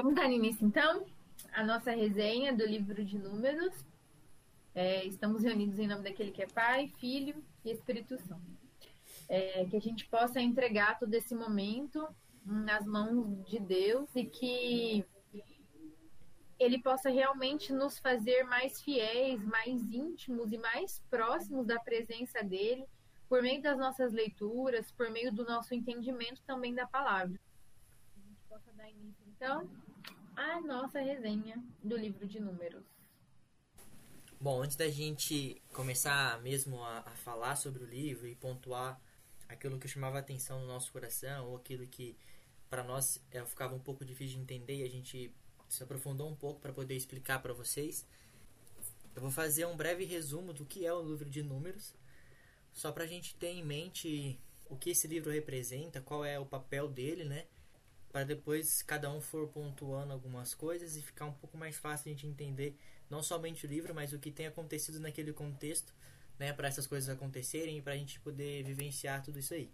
Vamos dar início então à nossa resenha do livro de Números. É, estamos reunidos em nome daquele que é Pai, Filho e Espírito Santo. É, que a gente possa entregar todo esse momento nas mãos de Deus e que ele possa realmente nos fazer mais fiéis, mais íntimos e mais próximos da presença dele, por meio das nossas leituras, por meio do nosso entendimento também da palavra. A gente possa dar início, então, à nossa resenha do livro de Números. Bom, antes da gente começar mesmo a, a falar sobre o livro e pontuar aquilo que chamava atenção no nosso coração ou aquilo que para nós é, ficava um pouco difícil de entender e a gente se aprofundou um pouco para poder explicar para vocês. Eu vou fazer um breve resumo do que é o livro de números, só para a gente ter em mente o que esse livro representa, qual é o papel dele, né? Para depois cada um for pontuando algumas coisas e ficar um pouco mais fácil a gente entender não somente o livro, mas o que tem acontecido naquele contexto, né? Para essas coisas acontecerem e para a gente poder vivenciar tudo isso aí.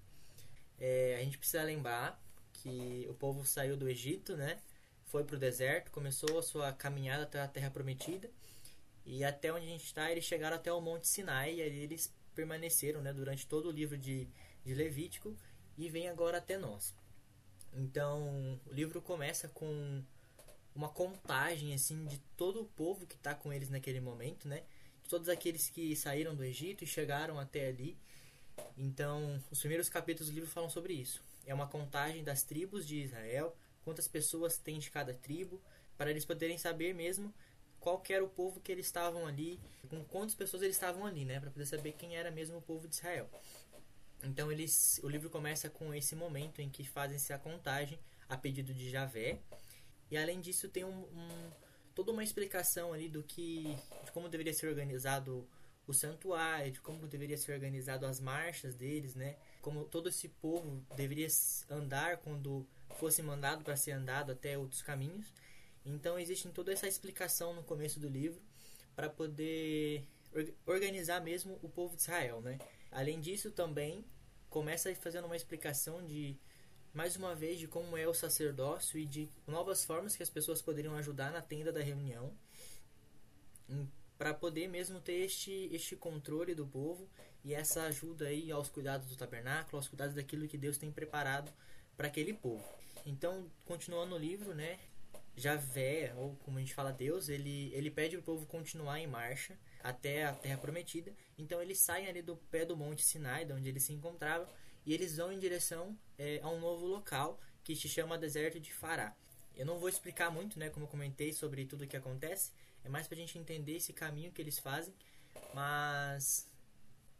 É, a gente precisa lembrar que o povo saiu do Egito, né? Foi para o deserto, começou a sua caminhada até a Terra Prometida. E até onde a gente está, eles chegaram até o Monte Sinai e ali eles permaneceram né, durante todo o livro de, de Levítico e vem agora até nós. Então, o livro começa com uma contagem assim de todo o povo que está com eles naquele momento, né? Todos aqueles que saíram do Egito e chegaram até ali. Então, os primeiros capítulos do livro falam sobre isso é uma contagem das tribos de Israel, quantas pessoas tem de cada tribo, para eles poderem saber mesmo qual era o povo que eles estavam ali, com quantas pessoas eles estavam ali, né, para poder saber quem era mesmo o povo de Israel. Então eles, o livro começa com esse momento em que fazem-se a contagem a pedido de Javé, e além disso tem um, um, toda uma explicação ali do que, de como deveria ser organizado o santuário, de como deveria ser organizado as marchas deles, né? Como todo esse povo deveria andar quando fosse mandado para ser andado até outros caminhos. Então existe toda essa explicação no começo do livro para poder organizar mesmo o povo de Israel, né? Além disso também começa fazendo uma explicação de mais uma vez de como é o sacerdócio e de novas formas que as pessoas poderiam ajudar na tenda da reunião para poder mesmo ter este, este controle do povo e essa ajuda aí aos cuidados do tabernáculo, aos cuidados daquilo que Deus tem preparado para aquele povo. Então, continuando o livro, né, Javé, ou como a gente fala Deus, ele, ele pede para o povo continuar em marcha até a terra prometida. Então eles saem ali do pé do monte Sinai, de onde eles se encontravam, e eles vão em direção é, a um novo local que se chama Deserto de Fará. Eu não vou explicar muito, né, como eu comentei sobre tudo o que acontece, é mais para a gente entender esse caminho que eles fazem, mas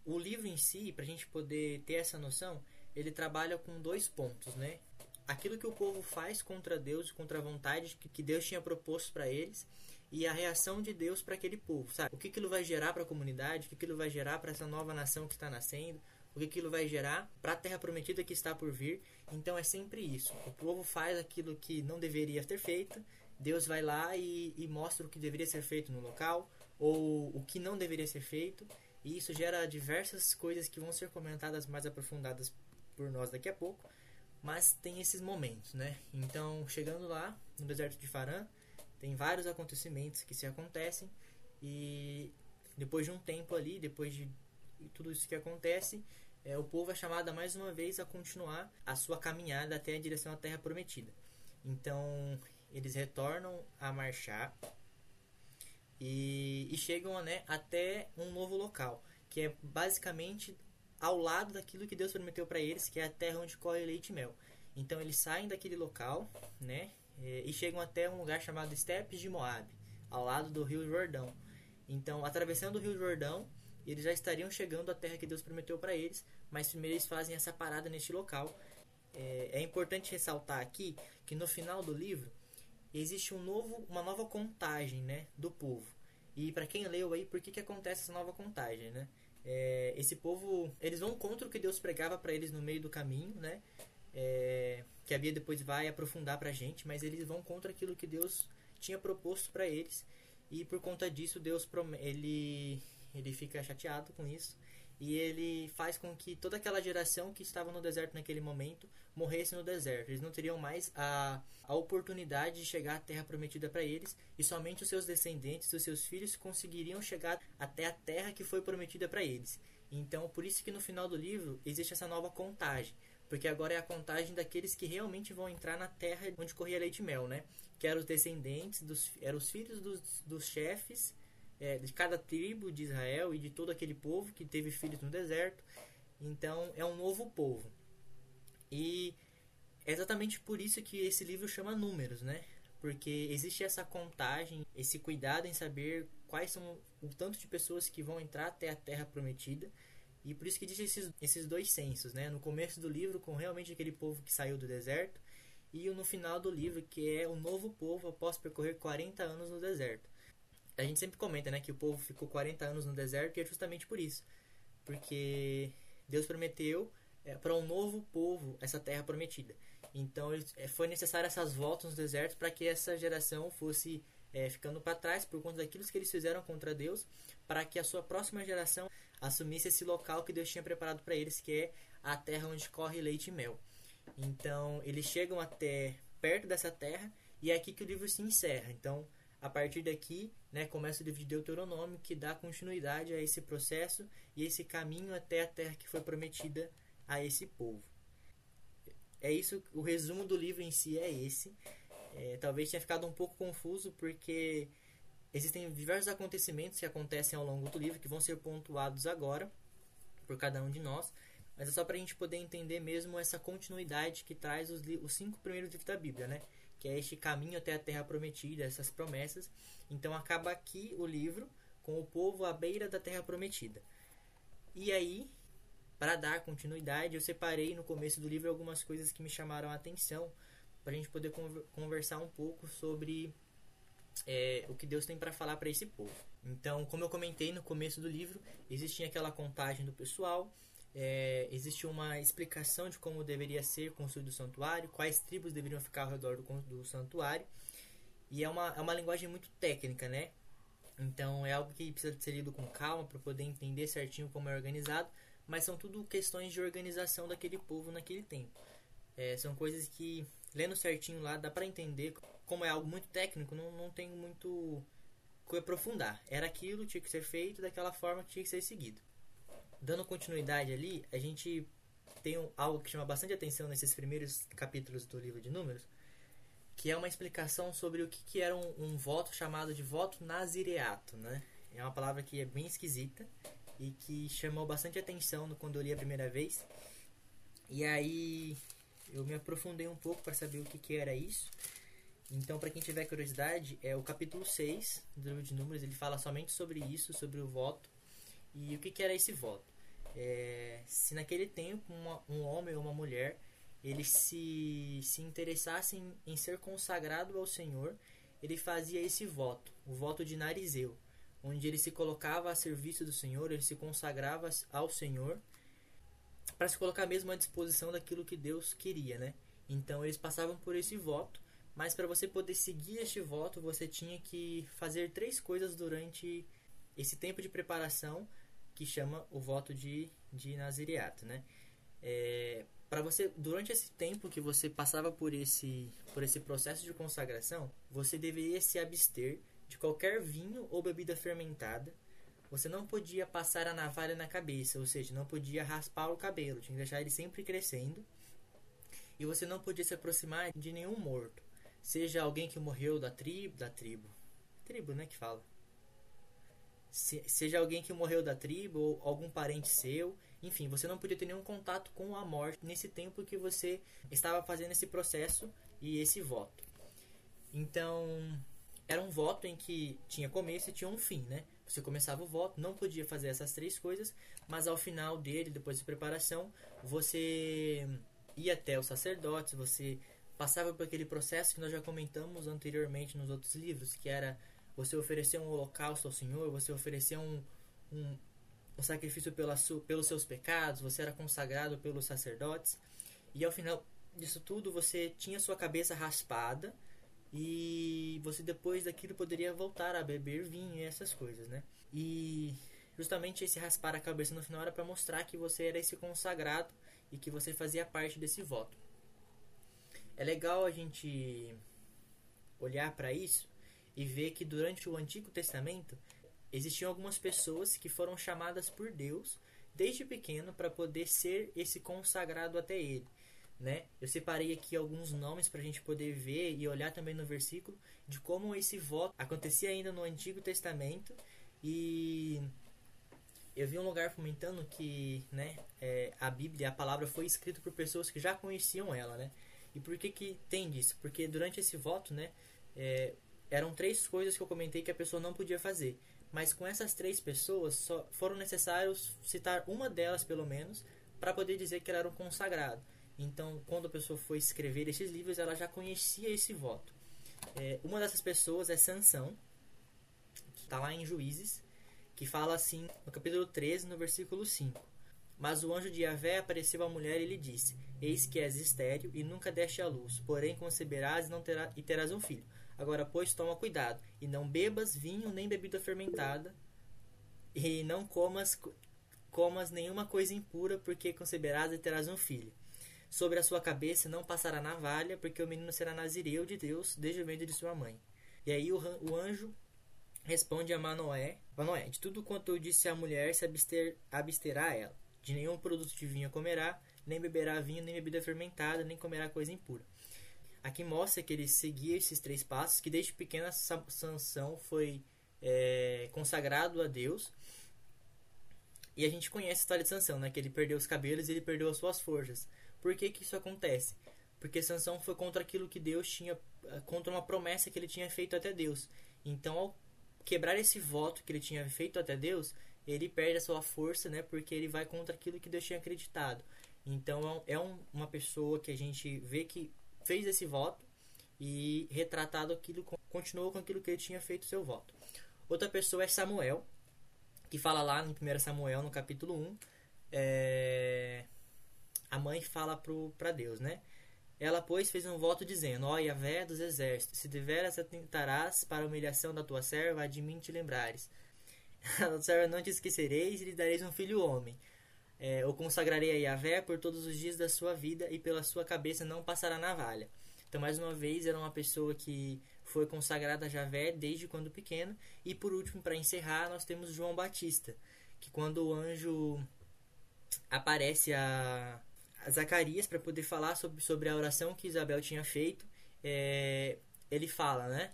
o livro em si, para a gente poder ter essa noção, ele trabalha com dois pontos, né? Aquilo que o povo faz contra Deus, contra a vontade que Deus tinha proposto para eles, e a reação de Deus para aquele povo, sabe? O que aquilo vai gerar para a comunidade, o que aquilo vai gerar para essa nova nação que está nascendo, o que aquilo vai gerar para a terra prometida que está por vir. Então é sempre isso. O povo faz aquilo que não deveria ter feito, Deus vai lá e, e mostra o que deveria ser feito no local ou o que não deveria ser feito. E isso gera diversas coisas que vão ser comentadas mais aprofundadas por nós daqui a pouco. Mas tem esses momentos, né? Então, chegando lá, no deserto de Farã, tem vários acontecimentos que se acontecem. E depois de um tempo ali, depois de tudo isso que acontece, é, o povo é chamado mais uma vez a continuar a sua caminhada até a direção à Terra Prometida. Então, eles retornam a marchar e, e chegam né, até um novo local, que é basicamente ao lado daquilo que Deus prometeu para eles, que é a terra onde corre leite e mel. Então eles saem daquele local, né, e chegam até um lugar chamado Estepes de Moab, ao lado do Rio Jordão. Então, atravessando o Rio Jordão, eles já estariam chegando à terra que Deus prometeu para eles, mas primeiro eles fazem essa parada neste local. É, é importante ressaltar aqui que no final do livro existe um novo, uma nova contagem né, do povo. E para quem leu aí, por que, que acontece essa nova contagem, né? É, esse povo, eles vão contra o que Deus pregava para eles no meio do caminho, né? É, que a Bia depois vai aprofundar para a gente, mas eles vão contra aquilo que Deus tinha proposto para eles. E por conta disso, Deus ele, ele fica chateado com isso. e ele faz com que toda aquela geração que estava no deserto naquele momento morresse no deserto. Eles não teriam mais a, a oportunidade de chegar à terra prometida para eles, e somente os seus descendentes, os seus filhos, conseguiriam chegar até a terra que foi prometida para eles. Então, por isso que no final do livro existe essa nova contagem, porque agora é a contagem daqueles que realmente vão entrar na terra onde corria leite e mel, né? Que eram os descendentes, dos, eram os filhos dos, dos chefes é, de cada tribo de Israel e de todo aquele povo que teve filhos no deserto. Então é um novo povo. E é exatamente por isso que esse livro chama Números, né? Porque existe essa contagem, esse cuidado em saber quais são o tanto de pessoas que vão entrar até a terra prometida. E por isso que existe esses, esses dois censos, né? No começo do livro, com realmente aquele povo que saiu do deserto, e no final do livro, que é o novo povo após percorrer 40 anos no deserto a gente sempre comenta, né, que o povo ficou 40 anos no deserto e é justamente por isso. Porque Deus prometeu é, para um novo povo essa terra prometida. Então é, foi necessário essas voltas no deserto para que essa geração fosse é, ficando para trás por conta daquilo que eles fizeram contra Deus, para que a sua próxima geração assumisse esse local que Deus tinha preparado para eles, que é a terra onde corre leite e mel. Então eles chegam até perto dessa terra e é aqui que o livro se encerra. Então a partir daqui, né, começa o livro de Deuteronômio, que dá continuidade a esse processo e esse caminho até a terra que foi prometida a esse povo. É isso, o resumo do livro em si é esse. É, talvez tenha ficado um pouco confuso porque existem diversos acontecimentos que acontecem ao longo do livro que vão ser pontuados agora por cada um de nós, mas é só para a gente poder entender mesmo essa continuidade que traz os, os cinco primeiros livros da Bíblia, né? que é este caminho até a terra prometida, essas promessas. Então acaba aqui o livro com o povo à beira da terra prometida. E aí, para dar continuidade, eu separei no começo do livro algumas coisas que me chamaram a atenção para a gente poder conversar um pouco sobre é, o que Deus tem para falar para esse povo. Então, como eu comentei no começo do livro, existia aquela contagem do pessoal, é, existe uma explicação de como deveria ser construído o santuário, quais tribos deveriam ficar ao redor do, do santuário. E é uma, é uma linguagem muito técnica, né? Então é algo que precisa ser lido com calma para poder entender certinho como é organizado, mas são tudo questões de organização daquele povo naquele tempo. É, são coisas que, lendo certinho lá, dá para entender. Como é algo muito técnico, não, não tenho muito que aprofundar. Era aquilo, tinha que ser feito daquela forma, tinha que ser seguido dando continuidade ali, a gente tem algo que chama bastante atenção nesses primeiros capítulos do livro de Números, que é uma explicação sobre o que, que era um, um, voto chamado de voto nazireato, né? É uma palavra que é bem esquisita e que chamou bastante atenção quando eu li a primeira vez. E aí eu me aprofundei um pouco para saber o que, que era isso. Então, para quem tiver curiosidade, é o capítulo 6 do livro de Números, ele fala somente sobre isso, sobre o voto. E o que, que era esse voto? É, se naquele tempo uma, um homem ou uma mulher ele se, se interessasse em, em ser consagrado ao Senhor, ele fazia esse voto, o voto de Narizeu, onde ele se colocava a serviço do Senhor, ele se consagrava ao Senhor para se colocar mesmo à disposição daquilo que Deus queria, né? Então eles passavam por esse voto, mas para você poder seguir este voto, você tinha que fazer três coisas durante esse tempo de preparação que chama o voto de, de né? É, para você durante esse tempo que você passava por esse por esse processo de consagração, você deveria se abster de qualquer vinho ou bebida fermentada. Você não podia passar a navalha na cabeça, ou seja, não podia raspar o cabelo, tinha que deixar ele sempre crescendo. E você não podia se aproximar de nenhum morto, seja alguém que morreu da tribo, da tribo, tribo, né, que fala se, seja alguém que morreu da tribo ou algum parente seu. Enfim, você não podia ter nenhum contato com a morte nesse tempo que você estava fazendo esse processo e esse voto. Então, era um voto em que tinha começo e tinha um fim, né? Você começava o voto, não podia fazer essas três coisas, mas ao final dele, depois de preparação, você ia até os sacerdotes, você passava por aquele processo que nós já comentamos anteriormente nos outros livros, que era você oferecer um holocausto ao Senhor, você oferecer um, um, um sacrifício pela su, pelos seus pecados, você era consagrado pelos sacerdotes. E ao final disso tudo, você tinha sua cabeça raspada e você depois daquilo poderia voltar a beber vinho e essas coisas, né? E justamente esse raspar a cabeça no final era para mostrar que você era esse consagrado e que você fazia parte desse voto. É legal a gente olhar para isso e ver que durante o Antigo Testamento existiam algumas pessoas que foram chamadas por Deus desde pequeno para poder ser esse consagrado até ele. Né? Eu separei aqui alguns nomes para a gente poder ver e olhar também no versículo de como esse voto acontecia ainda no Antigo Testamento e eu vi um lugar comentando que né, é, a Bíblia, a palavra foi escrita por pessoas que já conheciam ela, né? E por que que tem disso? Porque durante esse voto, né, é, eram três coisas que eu comentei que a pessoa não podia fazer. Mas com essas três pessoas, só foram necessários citar uma delas, pelo menos, para poder dizer que ela era um consagrado. Então, quando a pessoa foi escrever esses livros, ela já conhecia esse voto. É, uma dessas pessoas é Sansão, que está lá em Juízes, que fala assim no capítulo 13, no versículo 5. Mas o anjo de Yahvé apareceu à mulher e lhe disse: Eis que és estéril e nunca deste à luz, porém conceberás e, não terá, e terás um filho. Agora, pois, toma cuidado, e não bebas vinho nem bebida fermentada, e não comas, comas nenhuma coisa impura, porque conceberás e terás um filho. Sobre a sua cabeça não passará navalha, porque o menino será nazireu de Deus desde o ventre de sua mãe. E aí o, o anjo responde a Manoé, Manoé, de tudo quanto eu disse à mulher se abster, absterá ela. De nenhum produto de vinho comerá, nem beberá vinho, nem bebida fermentada, nem comerá coisa impura. Aqui mostra que ele seguia esses três passos, que desde pequena Sansão foi é, consagrado a Deus. E a gente conhece a história de Sansão, né? Que ele perdeu os cabelos e ele perdeu as suas forças. Por que, que isso acontece? Porque Sansão foi contra aquilo que Deus tinha, contra uma promessa que ele tinha feito até Deus. Então, ao quebrar esse voto que ele tinha feito até Deus, ele perde a sua força, né? Porque ele vai contra aquilo que Deus tinha acreditado. Então, é um, uma pessoa que a gente vê que fez esse voto e retratado aquilo, continuou com aquilo que ele tinha feito seu voto. Outra pessoa é Samuel, que fala lá no 1 Samuel, no capítulo 1, é... a mãe fala para Deus, né? Ela, pois, fez um voto dizendo: Ó Yahvé dos exércitos, se deveras atentarás para a humilhação da tua serva, de mim te lembrares. A não te esquecereis e lhe dareis um filho homem. É, o consagrarei a Yahvé por todos os dias da sua vida e pela sua cabeça não passará navalha. Então, mais uma vez, era uma pessoa que foi consagrada a Javé desde quando pequeno. E por último, para encerrar, nós temos João Batista, que quando o anjo aparece a, a Zacarias para poder falar sobre, sobre a oração que Isabel tinha feito, é, ele fala, né?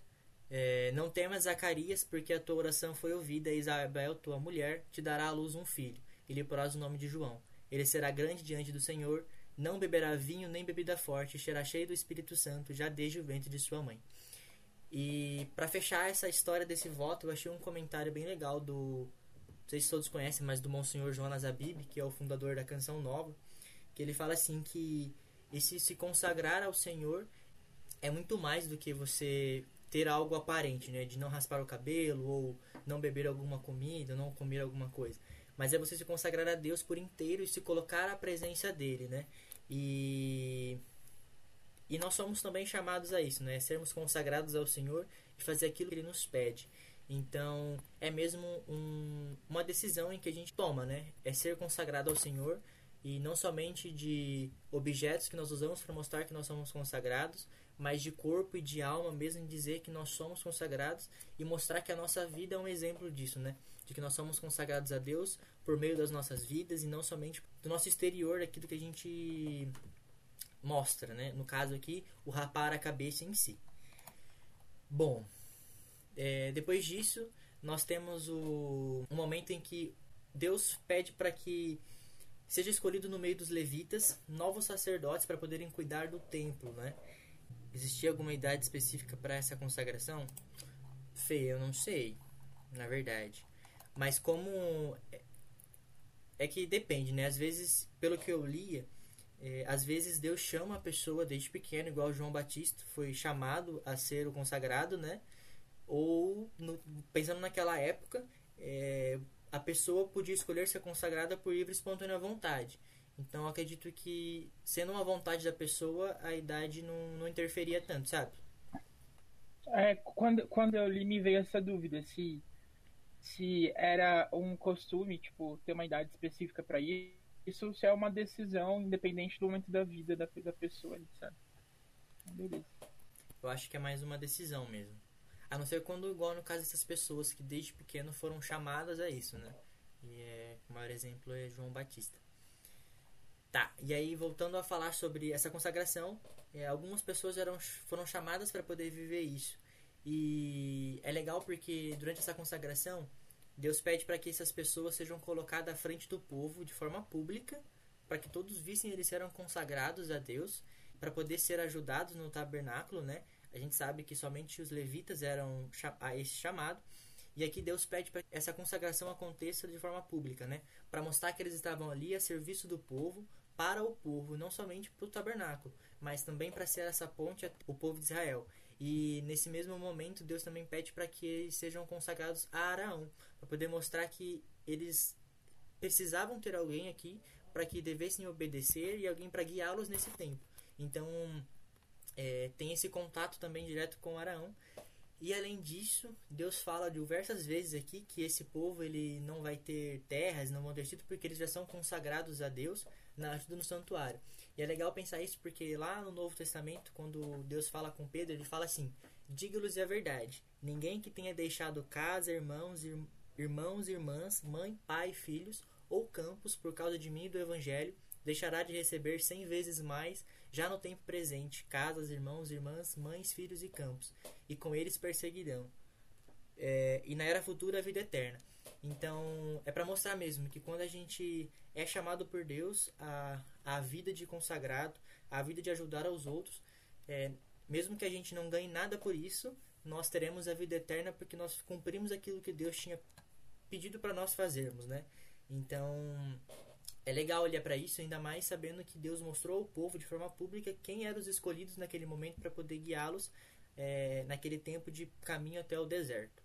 É, não temas Zacarias, porque a tua oração foi ouvida, e Isabel, tua mulher, te dará à luz um filho e lhe porás o nome de João. Ele será grande diante do Senhor, não beberá vinho nem bebida forte, será cheio do Espírito Santo já desde o ventre de sua mãe. E para fechar essa história desse voto, eu achei um comentário bem legal do, não sei se todos conhecem, mas do Monsenhor Jonas Abib, que é o fundador da Canção Nova, que ele fala assim que esse se consagrar ao Senhor é muito mais do que você ter algo aparente, né, de não raspar o cabelo ou não beber alguma comida, não comer alguma coisa mas é você se consagrar a Deus por inteiro e se colocar à presença dele, né? E e nós somos também chamados a isso, né? Sermos consagrados ao Senhor e fazer aquilo que ele nos pede. Então, é mesmo um, uma decisão em que a gente toma, né? É ser consagrado ao Senhor e não somente de objetos que nós usamos para mostrar que nós somos consagrados, mas de corpo e de alma mesmo dizer que nós somos consagrados e mostrar que a nossa vida é um exemplo disso, né? de que nós somos consagrados a Deus por meio das nossas vidas e não somente do nosso exterior, daquilo que a gente mostra, né? No caso aqui, o rapar a cabeça em si. Bom, é, depois disso, nós temos o um momento em que Deus pede para que seja escolhido no meio dos levitas novos sacerdotes para poderem cuidar do templo, né? Existia alguma idade específica para essa consagração? Feia, eu não sei, na verdade. Mas como. É, é que depende, né? Às vezes, pelo que eu lia, é, às vezes Deus chama a pessoa desde pequeno, igual João Batista foi chamado a ser o consagrado, né? Ou, no, pensando naquela época, é, a pessoa podia escolher ser consagrada por livre e espontânea vontade. Então, acredito que, sendo uma vontade da pessoa, a idade não, não interferia tanto, sabe? É, quando, quando eu li, me veio essa dúvida se se era um costume, tipo, ter uma idade específica para isso, isso se é uma decisão independente do momento da vida da, da pessoa, sabe? Então, beleza. Eu acho que é mais uma decisão mesmo. A não ser quando, igual no caso dessas pessoas que desde pequeno foram chamadas a isso, né? E é, o maior exemplo é João Batista. Tá, e aí voltando a falar sobre essa consagração, é, algumas pessoas eram, foram chamadas para poder viver isso. E é legal porque durante essa consagração, Deus pede para que essas pessoas sejam colocadas à frente do povo de forma pública, para que todos vissem eles eram consagrados a Deus, para poder ser ajudados no tabernáculo, né? A gente sabe que somente os levitas eram a esse chamado. E aqui Deus pede para que essa consagração aconteça de forma pública, né? Para mostrar que eles estavam ali a serviço do povo, para o povo, não somente para o tabernáculo, mas também para ser essa ponte o povo de Israel. E nesse mesmo momento, Deus também pede para que eles sejam consagrados a Araão, para poder mostrar que eles precisavam ter alguém aqui para que devessem obedecer e alguém para guiá-los nesse tempo. Então, é, tem esse contato também direto com Araão. E além disso, Deus fala diversas vezes aqui que esse povo ele não vai ter terras, não vão ter título, porque eles já são consagrados a Deus na ajuda no santuário. E é legal pensar isso porque lá no Novo Testamento, quando Deus fala com Pedro, ele fala assim: Diga-lhes a verdade. Ninguém que tenha deixado casa, irmãos, ir, irmãos, irmãs, mãe, pai, filhos ou campos por causa de mim e do evangelho, deixará de receber cem vezes mais já no tempo presente, casas, irmãos, irmãs, mães, filhos e campos, e com eles perseguirão. É, e na era futura a vida eterna. Então, é para mostrar mesmo que quando a gente é chamado por Deus a, a vida de consagrado, a vida de ajudar aos outros, é, mesmo que a gente não ganhe nada por isso, nós teremos a vida eterna porque nós cumprimos aquilo que Deus tinha pedido para nós fazermos, né? Então, é legal olhar para isso, ainda mais sabendo que Deus mostrou ao povo de forma pública quem eram os escolhidos naquele momento para poder guiá-los é, naquele tempo de caminho até o deserto.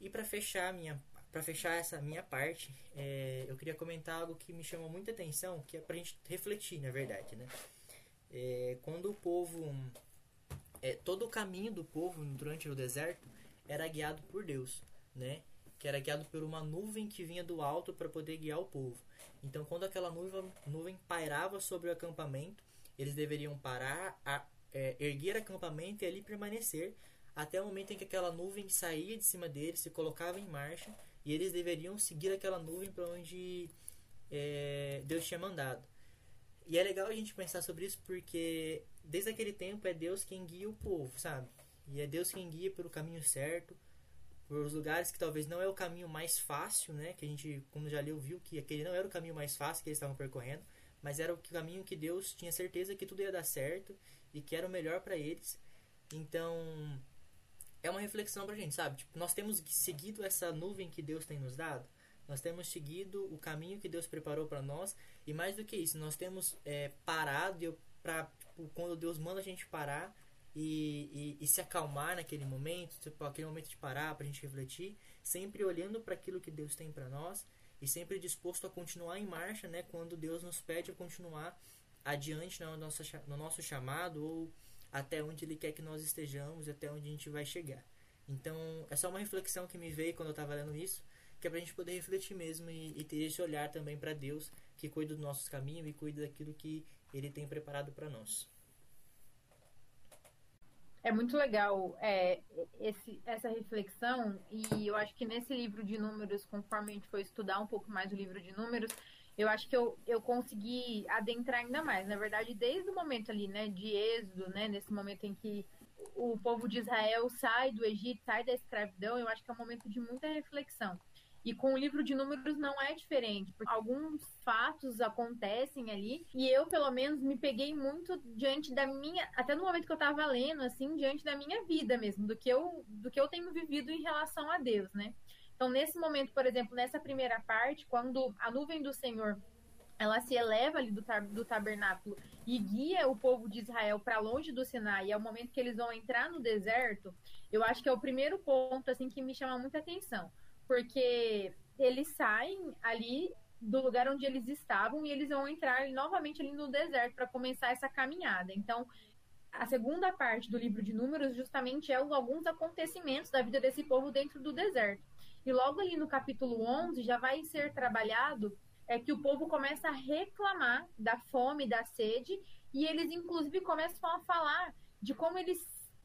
E para fechar minha para fechar essa minha parte, é, eu queria comentar algo que me chamou muita atenção, que é para a gente refletir, na verdade, né? É, quando o povo, é, todo o caminho do povo durante o deserto era guiado por Deus, né? Que era guiado por uma nuvem que vinha do alto para poder guiar o povo. Então, quando aquela nuvem, nuvem pairava sobre o acampamento, eles deveriam parar, a, é, erguer acampamento e ali permanecer até o momento em que aquela nuvem saía de cima deles, se colocava em marcha e eles deveriam seguir aquela nuvem para onde é, Deus tinha mandado. E é legal a gente pensar sobre isso porque desde aquele tempo é Deus quem guia o povo, sabe? E é Deus quem guia pelo caminho certo, por os lugares que talvez não é o caminho mais fácil, né? Que a gente, como já leu, viu que aquele não era o caminho mais fácil que eles estavam percorrendo, mas era o caminho que Deus tinha certeza que tudo ia dar certo e que era o melhor para eles. Então, é uma reflexão pra gente, sabe? Tipo, nós temos seguido essa nuvem que Deus tem nos dado. Nós temos seguido o caminho que Deus preparou para nós e mais do que isso, nós temos é, parado para tipo, quando Deus manda a gente parar e, e, e, se acalmar naquele momento, tipo, aquele momento de parar para a gente refletir, sempre olhando para aquilo que Deus tem para nós e sempre disposto a continuar em marcha, né, quando Deus nos pede a continuar adiante no nosso, no nosso chamado ou até onde Ele quer que nós estejamos até onde a gente vai chegar. Então, é só uma reflexão que me veio quando eu estava lendo isso, que é para a gente poder refletir mesmo e, e ter esse olhar também para Deus, que cuida dos nossos caminhos e cuida daquilo que Ele tem preparado para nós é muito legal é, esse, essa reflexão, e eu acho que nesse livro de números, conforme a gente foi estudar um pouco mais o livro de números, eu acho que eu, eu consegui adentrar ainda mais. Na verdade, desde o momento ali, né, de êxodo, né, nesse momento em que o povo de Israel sai do Egito, sai da escravidão, eu acho que é um momento de muita reflexão. E com o livro de números não é diferente, porque alguns fatos acontecem ali e eu, pelo menos, me peguei muito diante da minha, até no momento que eu estava lendo, assim, diante da minha vida mesmo, do que eu, do que eu tenho vivido em relação a Deus, né? Então, nesse momento, por exemplo, nessa primeira parte, quando a nuvem do Senhor ela se eleva ali do, tab do tabernáculo e guia o povo de Israel para longe do Sinai, e é o momento que eles vão entrar no deserto, eu acho que é o primeiro ponto assim que me chama muita atenção porque eles saem ali do lugar onde eles estavam e eles vão entrar novamente ali no deserto para começar essa caminhada. Então, a segunda parte do livro de Números justamente é alguns acontecimentos da vida desse povo dentro do deserto. E logo ali no capítulo 11 já vai ser trabalhado é que o povo começa a reclamar da fome, da sede, e eles inclusive começam a falar de como eles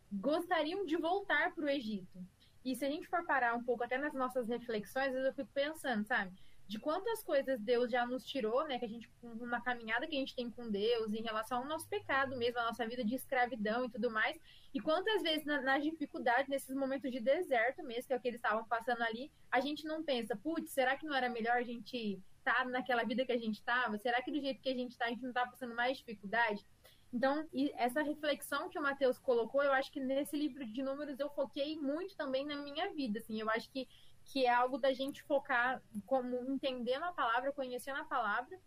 gostariam de voltar para o Egito. E se a gente for parar um pouco até nas nossas reflexões, eu fico pensando, sabe? De quantas coisas Deus já nos tirou, né? Que a gente, uma caminhada que a gente tem com Deus em relação ao nosso pecado mesmo, a nossa vida de escravidão e tudo mais. E quantas vezes na, nas dificuldades, nesses momentos de deserto mesmo, que é o que eles estavam passando ali, a gente não pensa, putz, será que não era melhor a gente estar tá naquela vida que a gente estava? Será que do jeito que a gente está, a gente não está passando mais dificuldade? Então, essa reflexão que o Mateus colocou, eu acho que nesse livro de números eu foquei muito também na minha vida, assim, eu acho que, que é algo da gente focar como entendendo a palavra, conhecendo a palavra,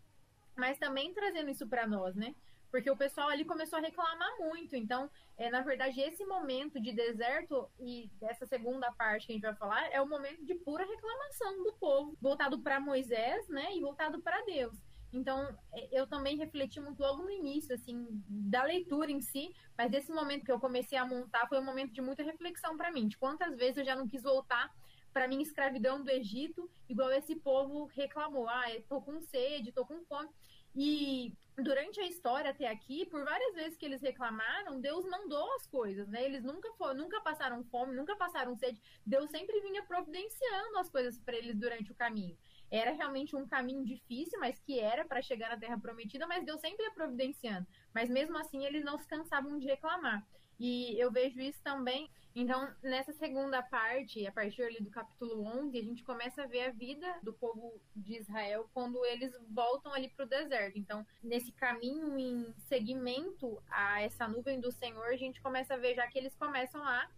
mas também trazendo isso para nós, né? Porque o pessoal ali começou a reclamar muito. Então, é, na verdade, esse momento de deserto e dessa segunda parte que a gente vai falar é o momento de pura reclamação do povo, voltado para Moisés, né, e voltado para Deus. Então, é, eu também refleti muito logo no início, assim, da leitura em si, mas esse momento que eu comecei a montar foi um momento de muita reflexão para mim, de quantas vezes eu já não quis voltar para minha escravidão do Egito, igual esse povo reclamou, ah, tô com sede, tô com fome. E durante a história até aqui, por várias vezes que eles reclamaram, Deus mandou as coisas, né? Eles nunca for, nunca passaram fome, nunca passaram sede. Deus sempre vinha providenciando as coisas para eles durante o caminho. Era realmente um caminho difícil, mas que era para chegar na Terra Prometida, mas Deus sempre ia providenciando. Mas mesmo assim, eles não se cansavam de reclamar. E eu vejo isso também. Então, nessa segunda parte, a partir ali do capítulo 11, a gente começa a ver a vida do povo de Israel quando eles voltam ali para o deserto. Então, nesse caminho em seguimento a essa nuvem do Senhor, a gente começa a ver já que eles começam a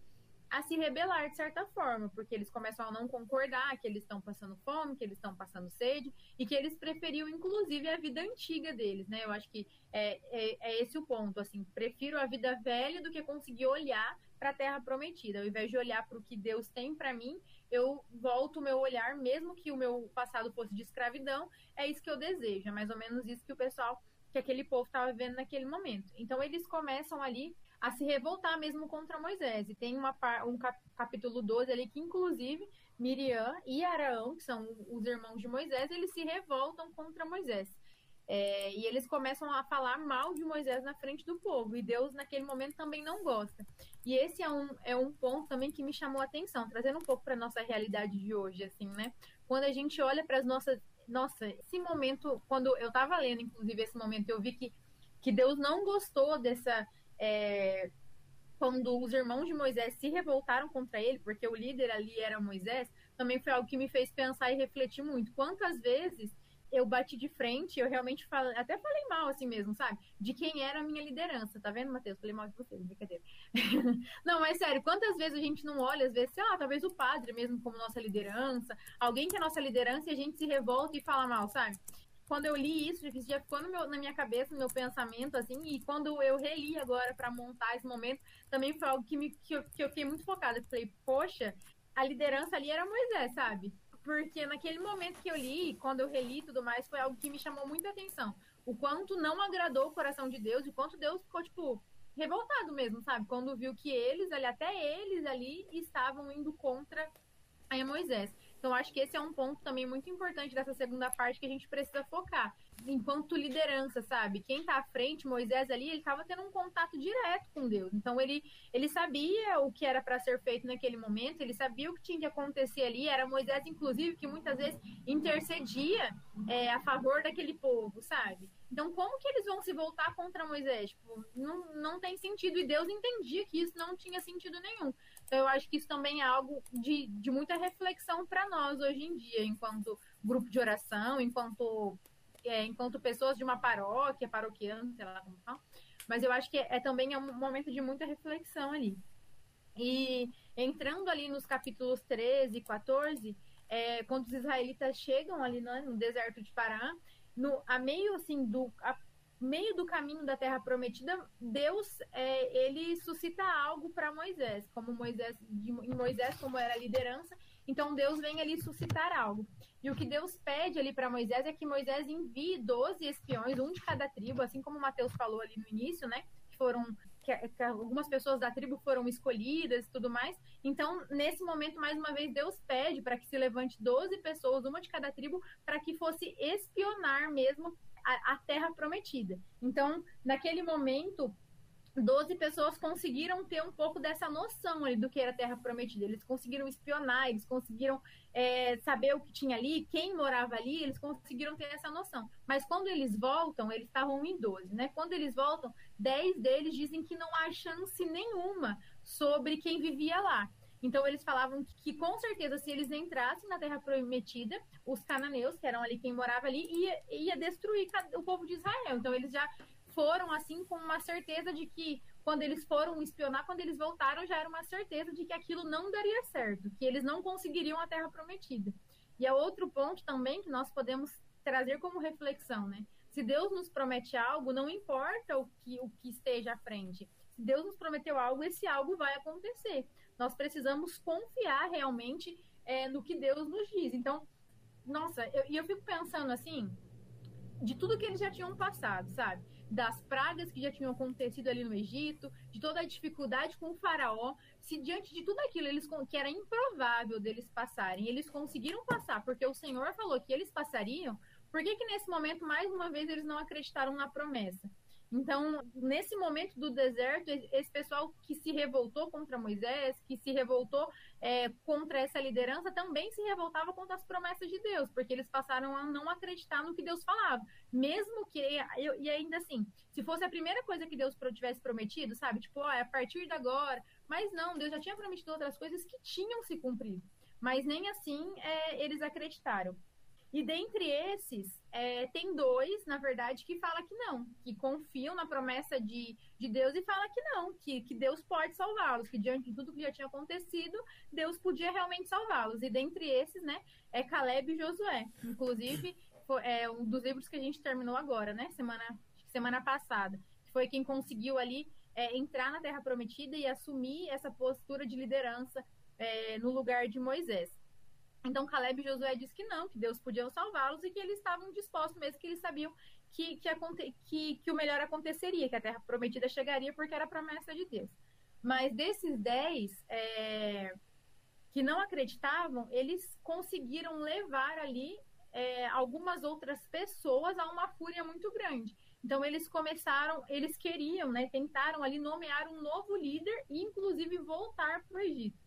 a se rebelar de certa forma, porque eles começam a não concordar que eles estão passando fome, que eles estão passando sede e que eles preferiam inclusive a vida antiga deles, né? Eu acho que é, é, é esse o ponto, assim, prefiro a vida velha do que conseguir olhar para a terra prometida. Ao invés de olhar para o que Deus tem para mim, eu volto o meu olhar, mesmo que o meu passado fosse de escravidão, é isso que eu desejo, é mais ou menos isso que o pessoal, que aquele povo estava vendo naquele momento. Então eles começam ali a se revoltar mesmo contra Moisés. E tem uma, um capítulo 12 ali que, inclusive, Miriam e Araão, que são os irmãos de Moisés, eles se revoltam contra Moisés. É, e eles começam a falar mal de Moisés na frente do povo. E Deus, naquele momento, também não gosta. E esse é um, é um ponto também que me chamou a atenção, trazendo um pouco para nossa realidade de hoje, assim, né? Quando a gente olha para as nossas. Nossa, esse momento, quando eu estava lendo, inclusive, esse momento, eu vi que, que Deus não gostou dessa é, quando os irmãos de Moisés se revoltaram contra ele, porque o líder ali era Moisés, também foi algo que me fez pensar e refletir muito. Quantas vezes eu bati de frente, eu realmente falei, até falei mal assim mesmo, sabe? De quem era a minha liderança, tá vendo, Matheus? Falei mal de você, brincadeira. não, mas sério, quantas vezes a gente não olha, às vezes, sei lá, talvez o padre mesmo como nossa liderança, alguém que é nossa liderança e a gente se revolta e fala mal, sabe? Quando eu li isso, já ficou meu, na minha cabeça, no meu pensamento, assim, e quando eu reli agora para montar esse momento, também foi algo que, me, que, eu, que eu fiquei muito focada. Eu falei, poxa, a liderança ali era Moisés, sabe? Porque naquele momento que eu li, quando eu reli e tudo mais, foi algo que me chamou muita atenção. O quanto não agradou o coração de Deus, e o quanto Deus ficou, tipo, revoltado mesmo, sabe? Quando viu que eles ali, até eles ali, estavam indo contra a Moisés. Então, acho que esse é um ponto também muito importante dessa segunda parte que a gente precisa focar. Enquanto liderança, sabe? Quem está à frente, Moisés ali, ele estava tendo um contato direto com Deus. Então, ele, ele sabia o que era para ser feito naquele momento, ele sabia o que tinha que acontecer ali. Era Moisés, inclusive, que muitas vezes intercedia é, a favor daquele povo, sabe? Então, como que eles vão se voltar contra Moisés? Tipo, não, não tem sentido. E Deus entendia que isso não tinha sentido nenhum. Então, eu acho que isso também é algo de, de muita reflexão para nós hoje em dia, enquanto grupo de oração, enquanto, é, enquanto pessoas de uma paróquia, paroquiano, sei lá como fala. Mas eu acho que é, é também é um momento de muita reflexão ali. E entrando ali nos capítulos 13 e 14, é, quando os israelitas chegam ali no, no deserto de Pará, no, a meio assim do a meio do caminho da Terra Prometida, Deus é, ele suscita algo para Moisés, como Moisés em Moisés como era a liderança, então Deus vem ali suscitar algo. E o que Deus pede ali para Moisés é que Moisés envie 12 espiões, um de cada tribo, assim como Mateus falou ali no início, né? Que foram que, que, algumas pessoas da tribo foram escolhidas e tudo mais. Então, nesse momento, mais uma vez, Deus pede para que se levante 12 pessoas, uma de cada tribo, para que fosse espionar mesmo a, terra prometida. Então, naquele momento, 12 pessoas conseguiram ter um pouco dessa noção ali do que era a Terra Prometida. Eles conseguiram espionar, eles conseguiram é, saber o que tinha ali, quem morava ali, eles conseguiram ter essa noção. Mas quando eles voltam, eles estavam em 12, né? Quando eles voltam, 10 deles dizem que não há chance nenhuma sobre quem vivia lá. Então eles falavam que, que, com certeza se eles entrassem na Terra Prometida, os cananeus, que eram ali quem morava ali, ia, ia destruir o povo de Israel. Então eles já foram assim com uma certeza de que quando eles foram espionar, quando eles voltaram, já era uma certeza de que aquilo não daria certo, que eles não conseguiriam a terra prometida. E é outro ponto também que nós podemos trazer como reflexão, né? Se Deus nos promete algo, não importa o que, o que esteja à frente. Se Deus nos prometeu algo, esse algo vai acontecer. Nós precisamos confiar realmente é, no que Deus nos diz. Então, nossa, e eu, eu fico pensando assim, de tudo que eles já tinham passado, sabe? das pragas que já tinham acontecido ali no Egito, de toda a dificuldade com o faraó, se diante de tudo aquilo eles que era improvável deles passarem, eles conseguiram passar porque o Senhor falou que eles passariam, por que que nesse momento mais uma vez eles não acreditaram na promessa? Então, nesse momento do deserto, esse pessoal que se revoltou contra Moisés, que se revoltou é, contra essa liderança, também se revoltava contra as promessas de Deus, porque eles passaram a não acreditar no que Deus falava. Mesmo que, e ainda assim, se fosse a primeira coisa que Deus tivesse prometido, sabe? Tipo, ó, é a partir de agora. Mas não, Deus já tinha prometido outras coisas que tinham se cumprido. Mas nem assim é, eles acreditaram. E dentre esses, é, tem dois, na verdade, que fala que não, que confiam na promessa de, de Deus e fala que não, que, que Deus pode salvá-los, que diante de tudo que já tinha acontecido, Deus podia realmente salvá-los. E dentre esses, né, é Caleb e Josué. Inclusive, foi, é um dos livros que a gente terminou agora, né, semana, semana passada, foi quem conseguiu ali é, entrar na Terra Prometida e assumir essa postura de liderança é, no lugar de Moisés. Então Caleb e Josué diz que não, que Deus podia salvá-los e que eles estavam dispostos mesmo, que eles sabiam que, que, que, que o melhor aconteceria, que a terra prometida chegaria porque era a promessa de Deus. Mas desses dez é, que não acreditavam, eles conseguiram levar ali é, algumas outras pessoas a uma fúria muito grande. Então eles começaram, eles queriam, né, tentaram ali nomear um novo líder e inclusive voltar para o Egito.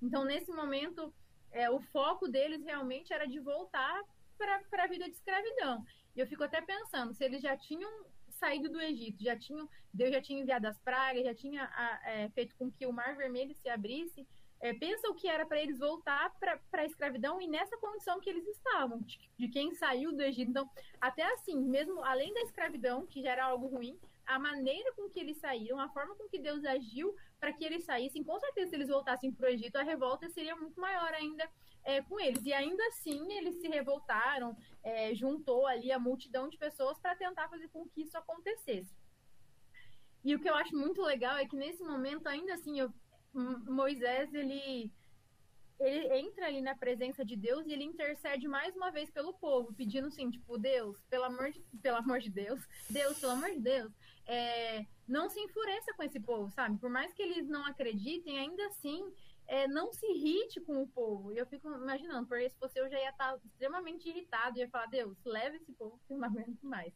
Então nesse momento é, o foco deles realmente era de voltar para a vida de escravidão. E eu fico até pensando, se eles já tinham saído do Egito, já tinham, Deus já tinha enviado as pragas, já tinha é, feito com que o Mar Vermelho se abrisse, é, pensa o que era para eles voltar para a escravidão e nessa condição que eles estavam, de, de, quem saiu do Egito. Então, até assim, mesmo além da escravidão, que já era algo ruim, a maneira com que eles saíram, a forma com que Deus agiu para que eles saíssem, com certeza, se eles voltassem para o Egito, a revolta seria muito maior ainda é, com eles. E ainda assim, eles se revoltaram, é, juntou ali a multidão de pessoas para tentar fazer com que isso acontecesse. E o que eu acho muito legal é que nesse momento, ainda assim, eu, Moisés, ele, ele entra ali na presença de Deus e ele intercede mais uma vez pelo povo, pedindo assim, tipo, Deus, pelo amor de, pelo amor de Deus, Deus, pelo amor de Deus, é, não se enfureça com esse povo, sabe? Por mais que eles não acreditem, ainda assim, é, não se irrite com o povo. E eu fico imaginando, porque se fosse eu já ia estar extremamente irritado, ia falar, Deus, leve esse povo que não aguento mais.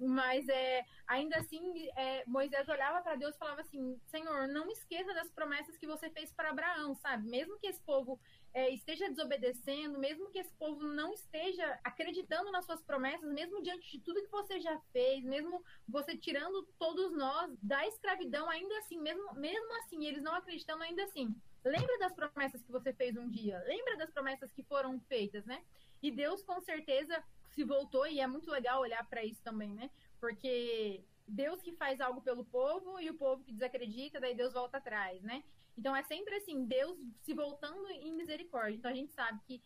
Mas é, ainda assim, é, Moisés olhava para Deus e falava assim: Senhor, não esqueça das promessas que você fez para Abraão, sabe? Mesmo que esse povo é, esteja desobedecendo, mesmo que esse povo não esteja acreditando nas suas promessas, mesmo diante de tudo que você já fez, mesmo você tirando todos nós da escravidão, ainda assim, mesmo, mesmo assim, eles não acreditando, ainda assim. Lembra das promessas que você fez um dia, lembra das promessas que foram feitas, né? E Deus com certeza se voltou, e é muito legal olhar para isso também, né? Porque Deus que faz algo pelo povo e o povo que desacredita, daí Deus volta atrás, né? Então é sempre assim, Deus se voltando em misericórdia. Então a gente sabe que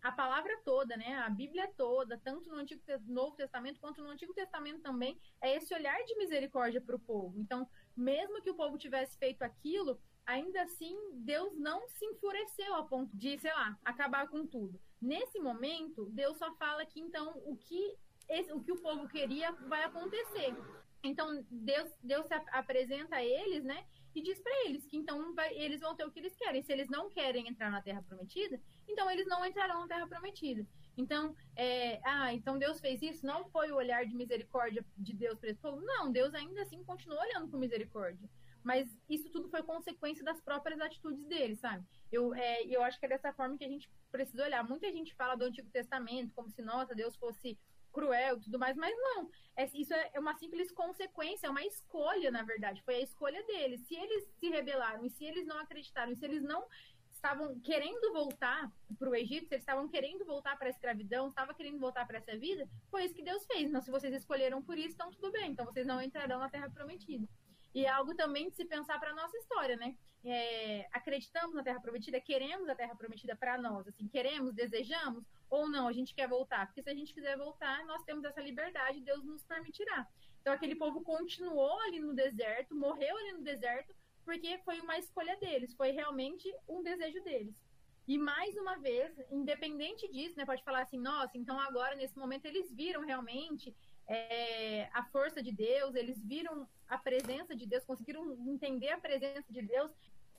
a palavra toda, né, a Bíblia toda, tanto no Antigo Novo Testamento quanto no Antigo Testamento também, é esse olhar de misericórdia para o povo. Então, mesmo que o povo tivesse feito aquilo, ainda assim Deus não se enfureceu a ponto de, sei lá, acabar com tudo. Nesse momento, Deus só fala que então o que esse, o que o povo queria vai acontecer. Então, Deus, Deus se apresenta a eles, né? E diz para eles que então vai, eles vão ter o que eles querem. Se eles não querem entrar na Terra Prometida, então eles não entrarão na Terra Prometida. Então, é, ah, então Deus fez isso? Não foi o olhar de misericórdia de Deus para esse povo? Não, Deus ainda assim continuou olhando com misericórdia. Mas isso tudo foi consequência das próprias atitudes deles, sabe? Eu, é, eu acho que é dessa forma que a gente precisa olhar. Muita gente fala do Antigo Testamento como se, nossa, Deus fosse cruel e tudo mais, mas não. É, isso é uma simples consequência, é uma escolha, na verdade. Foi a escolha deles. Se eles se rebelaram e se eles não acreditaram, e se eles não estavam querendo voltar para o Egito, se eles estavam querendo voltar para a escravidão, estavam querendo voltar para essa vida, foi isso que Deus fez. Então, se vocês escolheram por isso, então tudo bem. Então, vocês não entrarão na Terra Prometida. E é algo também de se pensar para a nossa história, né? É, acreditamos na Terra Prometida, queremos a Terra Prometida para nós, assim, queremos, desejamos, ou não, a gente quer voltar. Porque se a gente quiser voltar, nós temos essa liberdade, Deus nos permitirá. Então aquele povo continuou ali no deserto, morreu ali no deserto, porque foi uma escolha deles, foi realmente um desejo deles. E mais uma vez, independente disso, né, pode falar assim, nossa, então agora nesse momento eles viram realmente é, a força de Deus, eles viram a presença de Deus, conseguiram entender a presença de Deus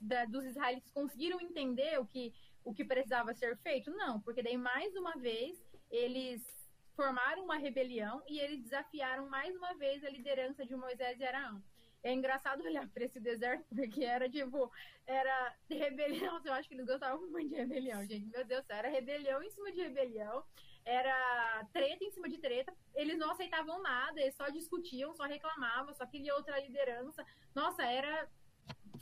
da, dos israelitas, conseguiram entender o que, o que precisava ser feito? Não, porque daí mais uma vez eles formaram uma rebelião e eles desafiaram mais uma vez a liderança de Moisés e Arão. É engraçado olhar para esse deserto, porque era tipo, era rebelião. Eu acho que eles gostavam muito de rebelião, gente. Meu Deus, era rebelião em cima de rebelião era treta em cima de treta. Eles não aceitavam nada, eles só discutiam, só reclamavam, só queria outra liderança. Nossa, era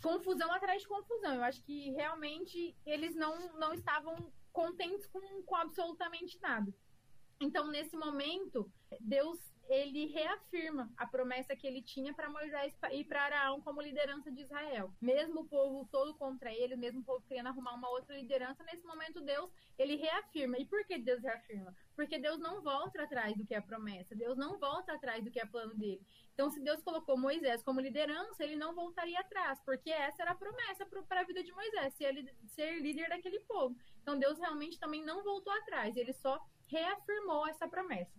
confusão atrás de confusão. Eu acho que realmente eles não, não estavam contentes com, com absolutamente nada. Então, nesse momento, Deus ele reafirma a promessa que ele tinha para Moisés e para Araão como liderança de Israel. Mesmo o povo todo contra ele, mesmo o povo querendo arrumar uma outra liderança, nesse momento Deus, ele reafirma. E por que Deus reafirma? Porque Deus não volta atrás do que é promessa, Deus não volta atrás do que é plano dele. Então, se Deus colocou Moisés como liderança, ele não voltaria atrás, porque essa era a promessa para a vida de Moisés, ser, ser líder daquele povo. Então, Deus realmente também não voltou atrás, ele só reafirmou essa promessa.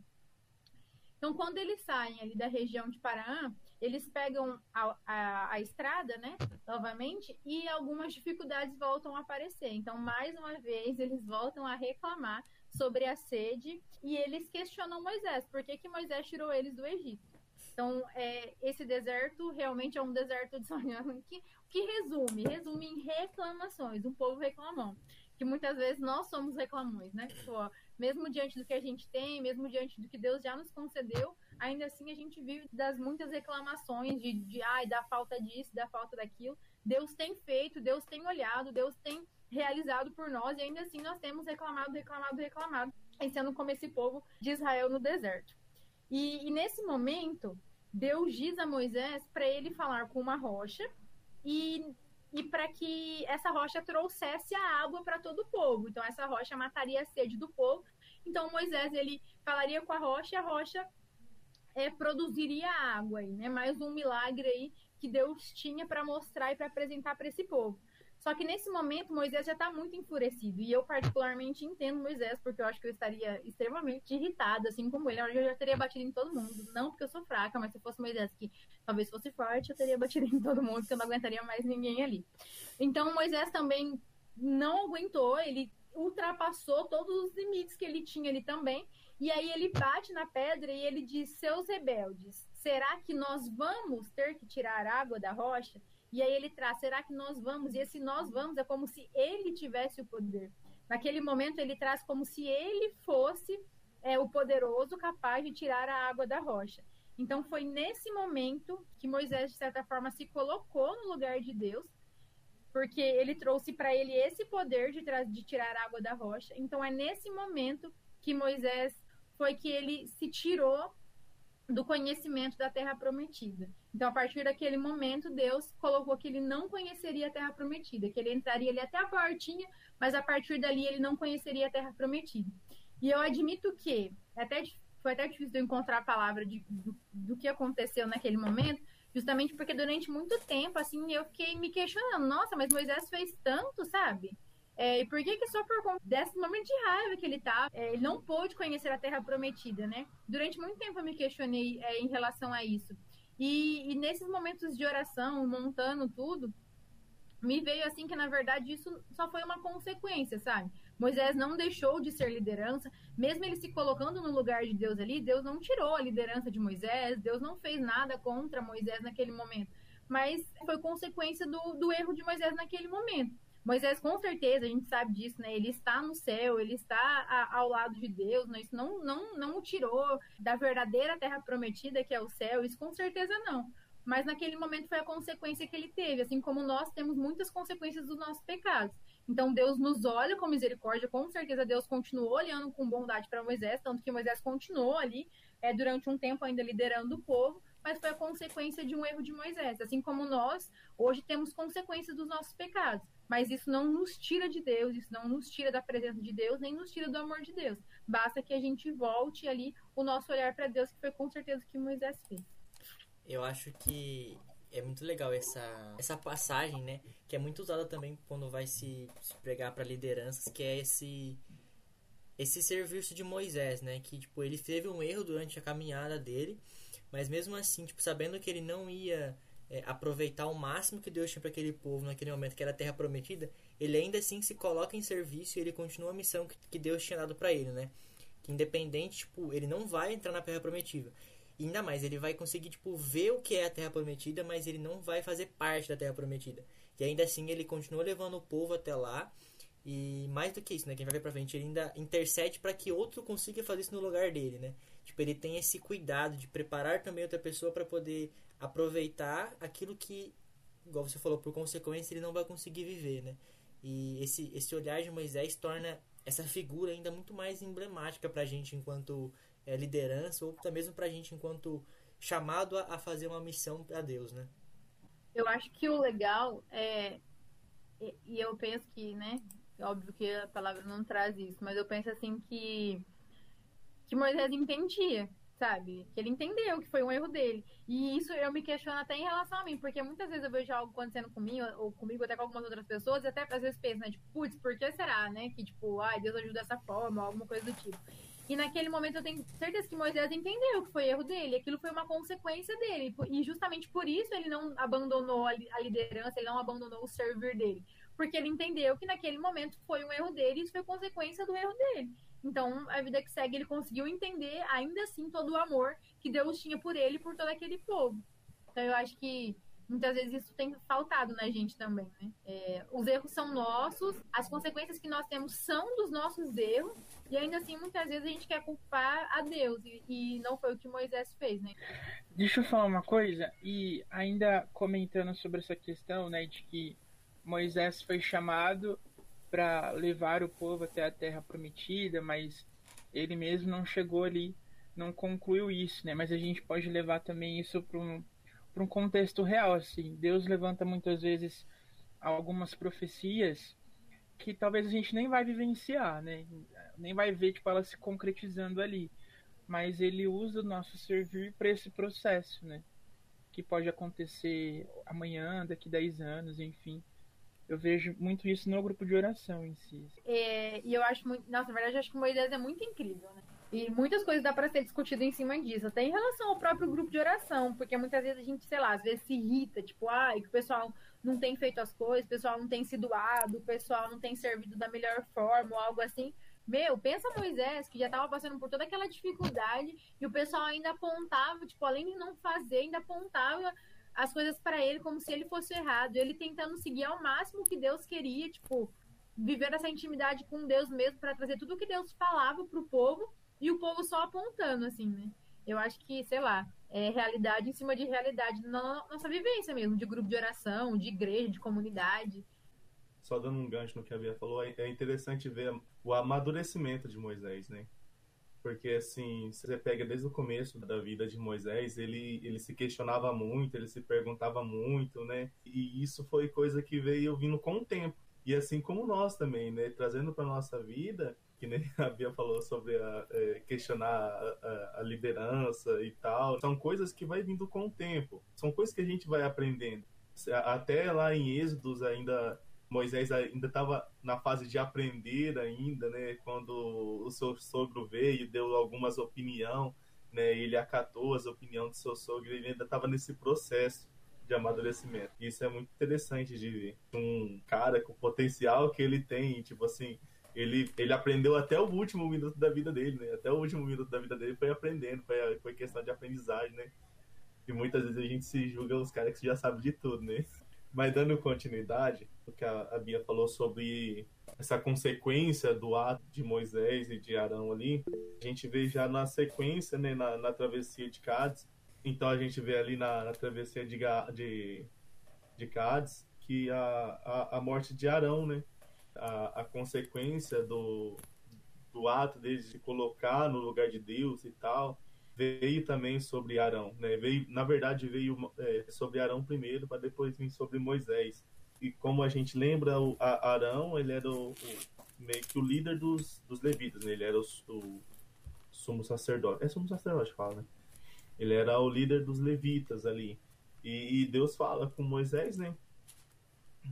Então, quando eles saem ali da região de Paraná, eles pegam a, a, a, estrada, né, novamente, e algumas dificuldades voltam a aparecer. Então, mais uma vez, eles voltam a reclamar sobre a sede e eles questionam Moisés, por que, que Moisés tirou eles do Egito? Então, é, esse deserto realmente é um deserto de que, que resume, resume em reclamações, um povo reclamão. Que muitas vezes nós somos reclamões, né? Tipo, mesmo diante do que a gente tem, mesmo diante do que Deus já nos concedeu, ainda assim a gente vive das muitas reclamações de, de ai, da falta disso, da falta daquilo. Deus tem feito, Deus tem olhado, Deus tem realizado por nós, e ainda assim nós temos reclamado, reclamado, reclamado, sendo como esse povo de Israel no deserto. E, e nesse momento, Deus diz a Moisés para ele falar com uma rocha e e para que essa rocha trouxesse a água para todo o povo. Então essa rocha mataria a sede do povo. Então Moisés ele falaria com a rocha e a rocha é, produziria água aí, né? Mais um milagre aí que Deus tinha para mostrar e para apresentar para esse povo. Só que nesse momento Moisés já está muito enfurecido. E eu, particularmente, entendo Moisés, porque eu acho que eu estaria extremamente irritada, assim como ele. Eu já teria batido em todo mundo. Não porque eu sou fraca, mas se fosse Moisés que talvez fosse forte, eu teria batido em todo mundo, porque eu não aguentaria mais ninguém ali. Então Moisés também não aguentou, ele ultrapassou todos os limites que ele tinha ali também. E aí ele bate na pedra e ele diz: Seus rebeldes, será que nós vamos ter que tirar água da rocha? E aí ele traz, será que nós vamos? E esse nós vamos é como se ele tivesse o poder. Naquele momento ele traz como se ele fosse é, o poderoso capaz de tirar a água da rocha. Então foi nesse momento que Moisés, de certa forma, se colocou no lugar de Deus, porque ele trouxe para ele esse poder de, de tirar a água da rocha. Então é nesse momento que Moisés foi que ele se tirou do conhecimento da terra prometida. Então, a partir daquele momento, Deus colocou que ele não conheceria a terra prometida, que ele entraria ali até a portinha, mas a partir dali ele não conheceria a terra prometida. E eu admito que até foi até difícil de eu encontrar a palavra de, do, do que aconteceu naquele momento, justamente porque durante muito tempo, assim, eu fiquei me questionando, nossa, mas Moisés fez tanto, sabe? É, e por que que só por conta desse momento de raiva que ele tá, é, ele não pôde conhecer a Terra Prometida, né? Durante muito tempo eu me questionei é, em relação a isso. E, e nesses momentos de oração, montando tudo, me veio assim que na verdade isso só foi uma consequência, sabe? Moisés não deixou de ser liderança, mesmo ele se colocando no lugar de Deus ali, Deus não tirou a liderança de Moisés, Deus não fez nada contra Moisés naquele momento, mas foi consequência do, do erro de Moisés naquele momento. Moisés, com certeza, a gente sabe disso, né? Ele está no céu, ele está a, ao lado de Deus, né? Isso não, não, não o tirou da verdadeira terra prometida, que é o céu, isso com certeza não. Mas naquele momento foi a consequência que ele teve, assim como nós temos muitas consequências dos nossos pecados. Então Deus nos olha com misericórdia, com certeza Deus continuou olhando com bondade para Moisés, tanto que Moisés continuou ali é, durante um tempo ainda liderando o povo, mas foi a consequência de um erro de Moisés. Assim como nós, hoje temos consequências dos nossos pecados. Mas isso não nos tira de Deus, isso não nos tira da presença de Deus, nem nos tira do amor de Deus. Basta que a gente volte ali o nosso olhar para Deus, que foi com certeza o que Moisés fez. Eu acho que é muito legal essa, essa passagem, né? Que é muito usada também quando vai se, se pregar para lideranças, que é esse esse serviço de Moisés, né? Que tipo ele teve um erro durante a caminhada dele, mas mesmo assim, tipo sabendo que ele não ia é, aproveitar o máximo que Deus tinha para aquele povo naquele momento que era a Terra Prometida, ele ainda assim se coloca em serviço e ele continua a missão que, que Deus tinha dado para ele, né? Que independente, tipo, ele não vai entrar na Terra Prometida. E ainda mais, ele vai conseguir, tipo, ver o que é a Terra Prometida, mas ele não vai fazer parte da Terra Prometida. E ainda assim, ele continua levando o povo até lá. E mais do que isso, né? Quem vai ver pra frente, ele ainda intercede para que outro consiga fazer isso no lugar dele, né? Tipo, ele tem esse cuidado de preparar também outra pessoa para poder aproveitar aquilo que, igual você falou, por consequência, ele não vai conseguir viver, né? E esse, esse olhar de Moisés torna essa figura ainda muito mais emblemática pra gente enquanto é, liderança ou até mesmo para a gente enquanto chamado a, a fazer uma missão para Deus, né? Eu acho que o legal é e, e eu penso que, né? É óbvio que a palavra não traz isso, mas eu penso assim que que Moisés entendia, sabe? Que ele entendeu que foi um erro dele. E isso eu me questiono até em relação a mim, porque muitas vezes eu vejo algo acontecendo comigo, ou comigo, até com algumas outras pessoas, e até às vezes penso, né? Tipo, putz, por que será, né? Que tipo, ai, Deus ajuda dessa forma, ou alguma coisa do tipo. E naquele momento eu tenho certeza que Moisés entendeu que foi erro dele, aquilo foi uma consequência dele. E justamente por isso ele não abandonou a liderança, ele não abandonou o servir dele. Porque ele entendeu que naquele momento foi um erro dele e isso foi consequência do erro dele. Então, a vida que segue, ele conseguiu entender, ainda assim, todo o amor que Deus tinha por ele e por todo aquele povo. Então, eu acho que muitas vezes isso tem faltado na gente também, né? É, os erros são nossos, as consequências que nós temos são dos nossos erros, e ainda assim, muitas vezes a gente quer culpar a Deus, e, e não foi o que Moisés fez, né? Deixa eu falar uma coisa, e ainda comentando sobre essa questão, né, de que Moisés foi chamado para levar o povo até a terra prometida, mas ele mesmo não chegou ali, não concluiu isso, né? Mas a gente pode levar também isso para um um contexto real, assim. Deus levanta muitas vezes algumas profecias que talvez a gente nem vai vivenciar, né? Nem vai ver tipo elas se concretizando ali, mas ele usa o nosso servir para esse processo, né? Que pode acontecer amanhã, daqui 10 anos, enfim. Eu vejo muito isso no grupo de oração em si. É, e eu acho muito. Nossa, na verdade, eu acho que Moisés é muito incrível, né? E muitas coisas dá para ser discutido em cima disso, até em relação ao próprio grupo de oração, porque muitas vezes a gente, sei lá, às vezes se irrita, tipo, ah, que o pessoal não tem feito as coisas, o pessoal não tem se doado, o pessoal não tem servido da melhor forma ou algo assim. Meu, pensa Moisés, que já estava passando por toda aquela dificuldade, e o pessoal ainda apontava, tipo, além de não fazer, ainda apontava as coisas para ele como se ele fosse errado. Ele tentando seguir ao máximo o que Deus queria, tipo, viver essa intimidade com Deus mesmo para trazer tudo o que Deus falava pro povo e o povo só apontando, assim, né? Eu acho que, sei lá, é realidade em cima de realidade na nossa vivência mesmo, de grupo de oração, de igreja, de comunidade. Só dando um gancho no que a Bia falou, é, interessante ver o amadurecimento de Moisés, né? Porque, assim, se você pega desde o começo da vida de Moisés, ele, ele se questionava muito, ele se perguntava muito, né? E isso foi coisa que veio vindo com o tempo. E assim como nós também, né? Trazendo para nossa vida, que nem a Bia falou sobre a, é, questionar a, a, a, liderança e tal, são coisas que vai vindo com o tempo, são coisas que a gente vai aprendendo. Até lá em Êxodos ainda Moisés ainda estava na fase de aprender ainda, né? Quando o seu sogro veio deu algumas opinião, né, ele acatou as opiniões do seu sogro, ele ainda estava nesse processo de amadurecimento. Isso é muito interessante de ver. Um cara com o potencial que ele tem, tipo assim, ele, ele aprendeu até o último minuto da vida dele, né? Até o último minuto da vida dele foi aprendendo, foi, foi questão de aprendizagem, né? E muitas vezes a gente se julga os caras que já sabem de tudo, né? Mas dando continuidade, o que a, Bia falou sobre essa consequência do ato de Moisés e de Arão ali, a gente vê já na sequência, né, na, na travessia de Cádiz. Então a gente vê ali na, na travessia de, de, de Cádiz que a, a, a morte de Arão, né, a, a consequência do, do ato dele de se colocar no lugar de Deus e tal, veio também sobre Arão, né? Veio, na verdade, veio é, sobre Arão primeiro, para depois vir sobre Moisés. E como a gente lembra, o a, Arão, ele era o, o, meio que o líder dos, dos levitas, né? Ele era o, o sumo sacerdote. É sumo sacerdote fala, né? Ele era o líder dos levitas ali. E, e Deus fala com Moisés, né?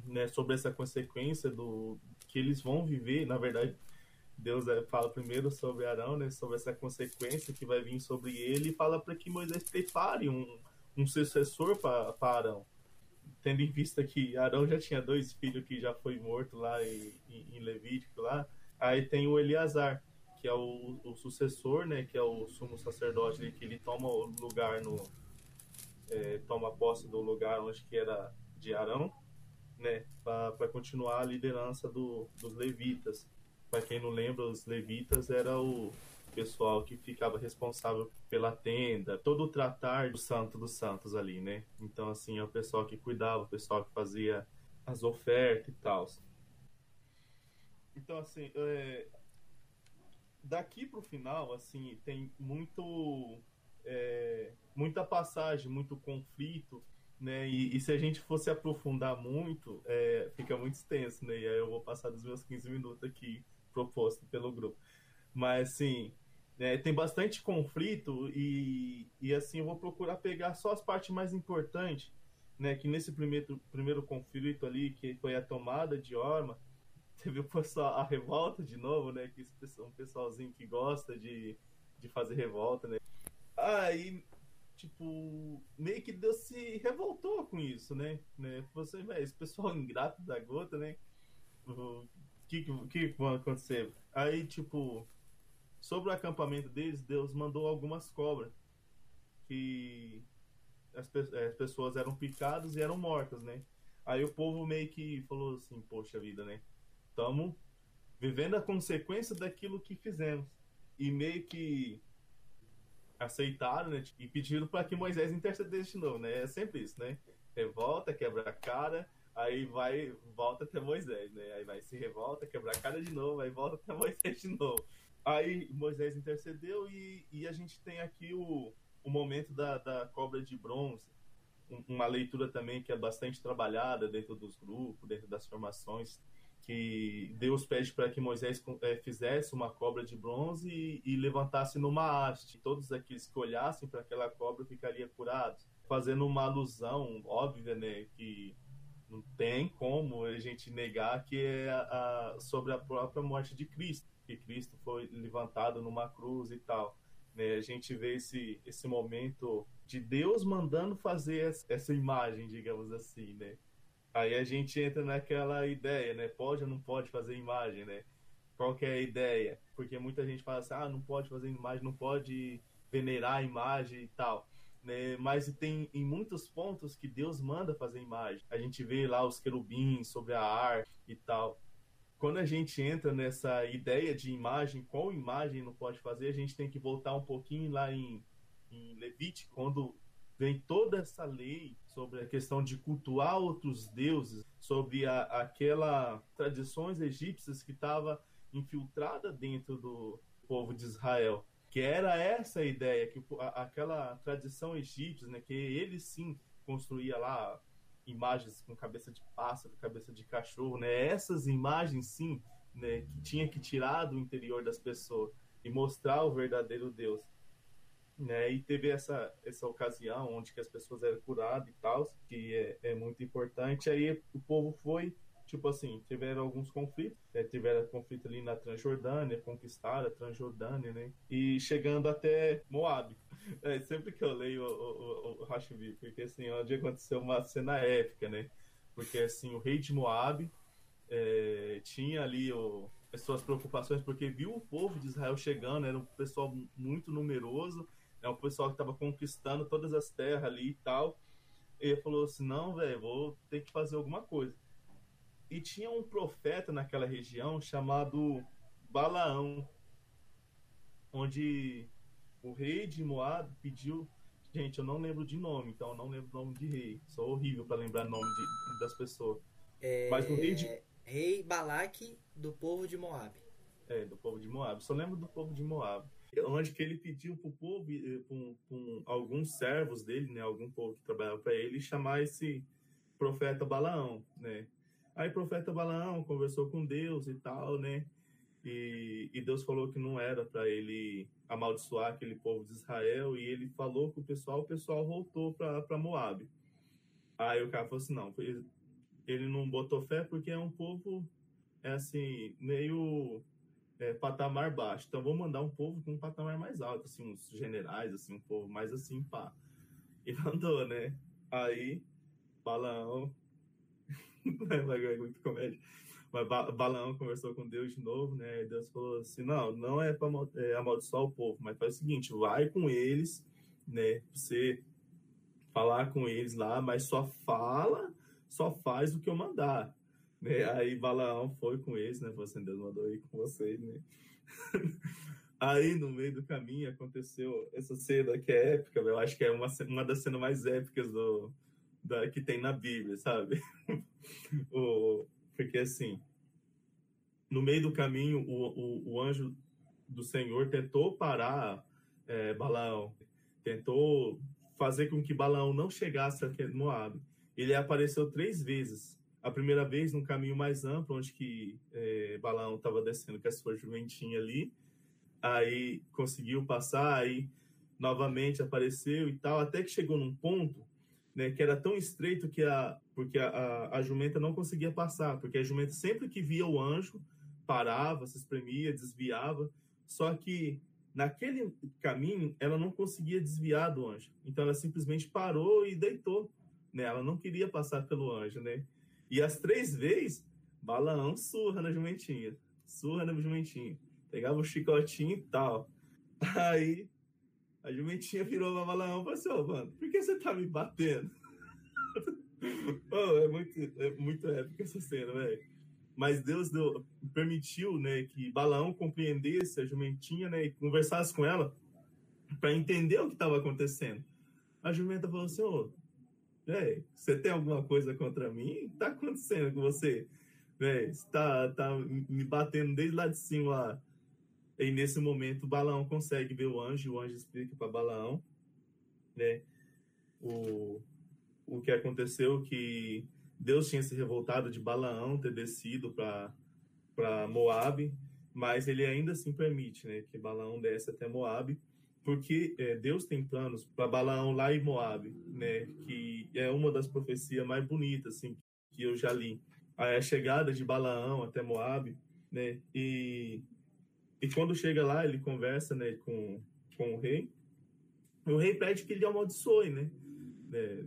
né? Sobre essa consequência do que eles vão viver, na verdade, Deus é, fala primeiro sobre Arão, né, sobre essa consequência que vai vir sobre ele, e fala para que Moisés prepare um, um sucessor para Arão. Tendo em vista que Arão já tinha dois filhos que já foi morto lá em, em Levítico lá, aí tem o Eleazar, que é o, o, sucessor, né, que é o sumo sacerdote, né, que ele toma o lugar no é, toma posse do lugar onde que era de Arão, né, para continuar a liderança do, dos levitas para quem não lembra, os levitas era o pessoal que ficava responsável pela tenda, todo o tratar do santo dos santos ali, né? Então, assim, é o pessoal que cuidava, o pessoal que fazia as ofertas e tal. Então, assim, é... daqui pro final, assim, tem muito... É... muita passagem, muito conflito, né? E, e, se a gente fosse aprofundar muito, é... fica muito extenso, né? E aí eu vou passar dos meus 15 minutos aqui proposto pelo grupo. Mas, assim, né, tem bastante conflito e, e, assim, eu vou procurar pegar só as partes mais importantes, né? Que nesse primeiro, primeiro conflito ali, que foi a tomada de Orma, teve o pessoal, a revolta de novo, né? Que um pessoalzinho que gosta de, de fazer revolta, né? Aí, tipo, meio que Deus se revoltou com isso, né? né? Você, velho, esse pessoal ingrato da gota, né? Que, que, que vai acontecer? Aí, tipo, sobre o acampamento deles, Deus mandou algumas cobras que as, as pessoas eram picadas e eram mortas, né? Aí o povo meio que falou assim, poxa vida, né? Estamos vivendo a consequência daquilo que fizemos. E meio que aceitaram, né? E pediram para que Moisés intercedesse de novo, né? É sempre isso, né? Revolta, quebra a cara, Aí vai, volta até Moisés, né? Aí vai se revolta, quebrar a cara de novo, aí volta até Moisés de novo. Aí Moisés intercedeu e, e a gente tem aqui o, o momento da, da cobra de bronze. Uma leitura também que é bastante trabalhada dentro dos grupos, dentro das formações, que Deus pede para que Moisés é, fizesse uma cobra de bronze e, e levantasse numa haste. Todos aqueles que olhassem para aquela cobra ficariam curados, fazendo uma alusão óbvia, né, que não tem como a gente negar que é a, sobre a própria morte de Cristo, que Cristo foi levantado numa cruz e tal. Né? A gente vê esse, esse momento de Deus mandando fazer essa imagem, digamos assim, né? Aí a gente entra naquela ideia, né? Pode ou não pode fazer imagem, né? Qual é a ideia? Porque muita gente fala assim, ah, não pode fazer imagem, não pode venerar a imagem e tal né? Mas tem em muitos pontos que Deus manda fazer imagem. A gente vê lá os querubins sobre a ar e tal. Quando a gente entra nessa ideia de imagem, qual imagem não pode fazer, a gente tem que voltar um pouquinho lá em, em Levítico, quando vem toda essa lei sobre a questão de cultuar outros deuses, sobre a, aquela tradições egípcias que estava infiltrada dentro do povo de Israel que era essa a ideia, que aquela tradição egípcia, né, que ele sim construía lá imagens com cabeça de pássaro, cabeça de cachorro, né, essas imagens sim, né, que tinha que tirar do interior das pessoas e mostrar o verdadeiro Deus. Né, e teve essa, essa ocasião onde que as pessoas eram curadas e tal, que é, é muito importante. Aí o povo foi tipo assim, tiveram alguns conflitos, é, tiveram conflito ali na Transjordânia, conquistaram a Transjordânia, né? E chegando até Moab. É, sempre que eu leio o, o porque assim, onde aconteceu uma cena épica, né? Porque assim, o rei de Moab é, tinha ali o, as suas preocupações, porque viu o povo de Israel chegando, era um pessoal muito numeroso, é um pessoal que estava conquistando todas as terras ali e tal. E ele falou assim: não, velho, vou ter que fazer alguma coisa. E tinha um profeta naquela região chamado Balaão, onde o rei de Moab pediu. Gente, eu não lembro de nome, então eu não lembro o nome de rei. Sou horrível para lembrar nome de, das pessoas. É... Mas o rei de. Rei Balaque do povo de Moab. É, do povo de Moab. Só lembro do povo de Moab. Onde que ele pediu para o povo, para alguns servos dele, né, algum povo que trabalhava para ele, chamar esse profeta Balaão, né? Aí o profeta Balaão conversou com Deus e tal, né? E, e Deus falou que não era para ele amaldiçoar aquele povo de Israel e ele falou com o pessoal, o pessoal voltou para Moab. Aí o cara falou assim, não, ele não botou fé porque é um povo, é assim, meio é, patamar baixo. Então vou mandar um povo com um patamar mais alto, assim, uns generais, assim, um povo mais assim, pá. E mandou, né? Aí, Balaão, é muito comédia. Mas Balaão conversou com Deus de novo, né? E Deus falou assim: não, não é para é, amaldiçoar o povo, mas faz o seguinte: vai com eles, né? Você falar com eles lá, mas só fala só faz o que eu mandar. Né? Aí Balaão foi com eles, né? Você assim, Deus mandou ir com vocês, né? Aí no meio do caminho aconteceu essa cena que é épica, eu acho que é uma, uma das cenas mais épicas do, da, que tem na Bíblia, sabe? o, porque assim, no meio do caminho, o, o, o anjo do Senhor tentou parar é, Balaão, tentou fazer com que Balaão não chegasse a Moab ele apareceu três vezes. A primeira vez no caminho mais amplo, onde que é, Balaão estava descendo com a sua jumentinha ali. Aí conseguiu passar, aí novamente apareceu e tal, até que chegou num ponto né, que era tão estreito que a porque a, a, a, jumenta não conseguia passar, porque a jumenta sempre que via o anjo parava, se espremia, desviava, só que naquele caminho ela não conseguia desviar do anjo, então ela simplesmente parou e deitou né? Ela não queria passar pelo anjo, né? E as três vezes, Balaão surra na jumentinha, surra na jumentinha, pegava o chicotinho e tal. Aí a jumentinha virou pra Balaão e falou assim: oh, mano, por que você tá me batendo? oh, é muito, é muito épica essa cena, velho. Mas Deus deu, permitiu, né, que Balaão compreendesse a jumentinha, né, e conversasse com ela para entender o que estava acontecendo. A jumenta falou assim: Ô, você tem alguma coisa contra mim? Tá acontecendo com você? Véi, tá, tá me batendo desde lá de cima lá. E nesse momento Balaão consegue ver o anjo, o anjo explica para Balaão, né? O, o que aconteceu que Deus tinha se revoltado de Balaão ter descido para Moab, mas ele ainda assim permite, né, que Balaão desce até Moab porque é, Deus tem planos para Balaão lá em Moab, né? Que é uma das profecias mais bonitas assim que eu já li. A chegada de Balaão até Moab, né? E e quando chega lá ele conversa, né? Com com o rei. O rei pede que ele amaldiçoe, né? É,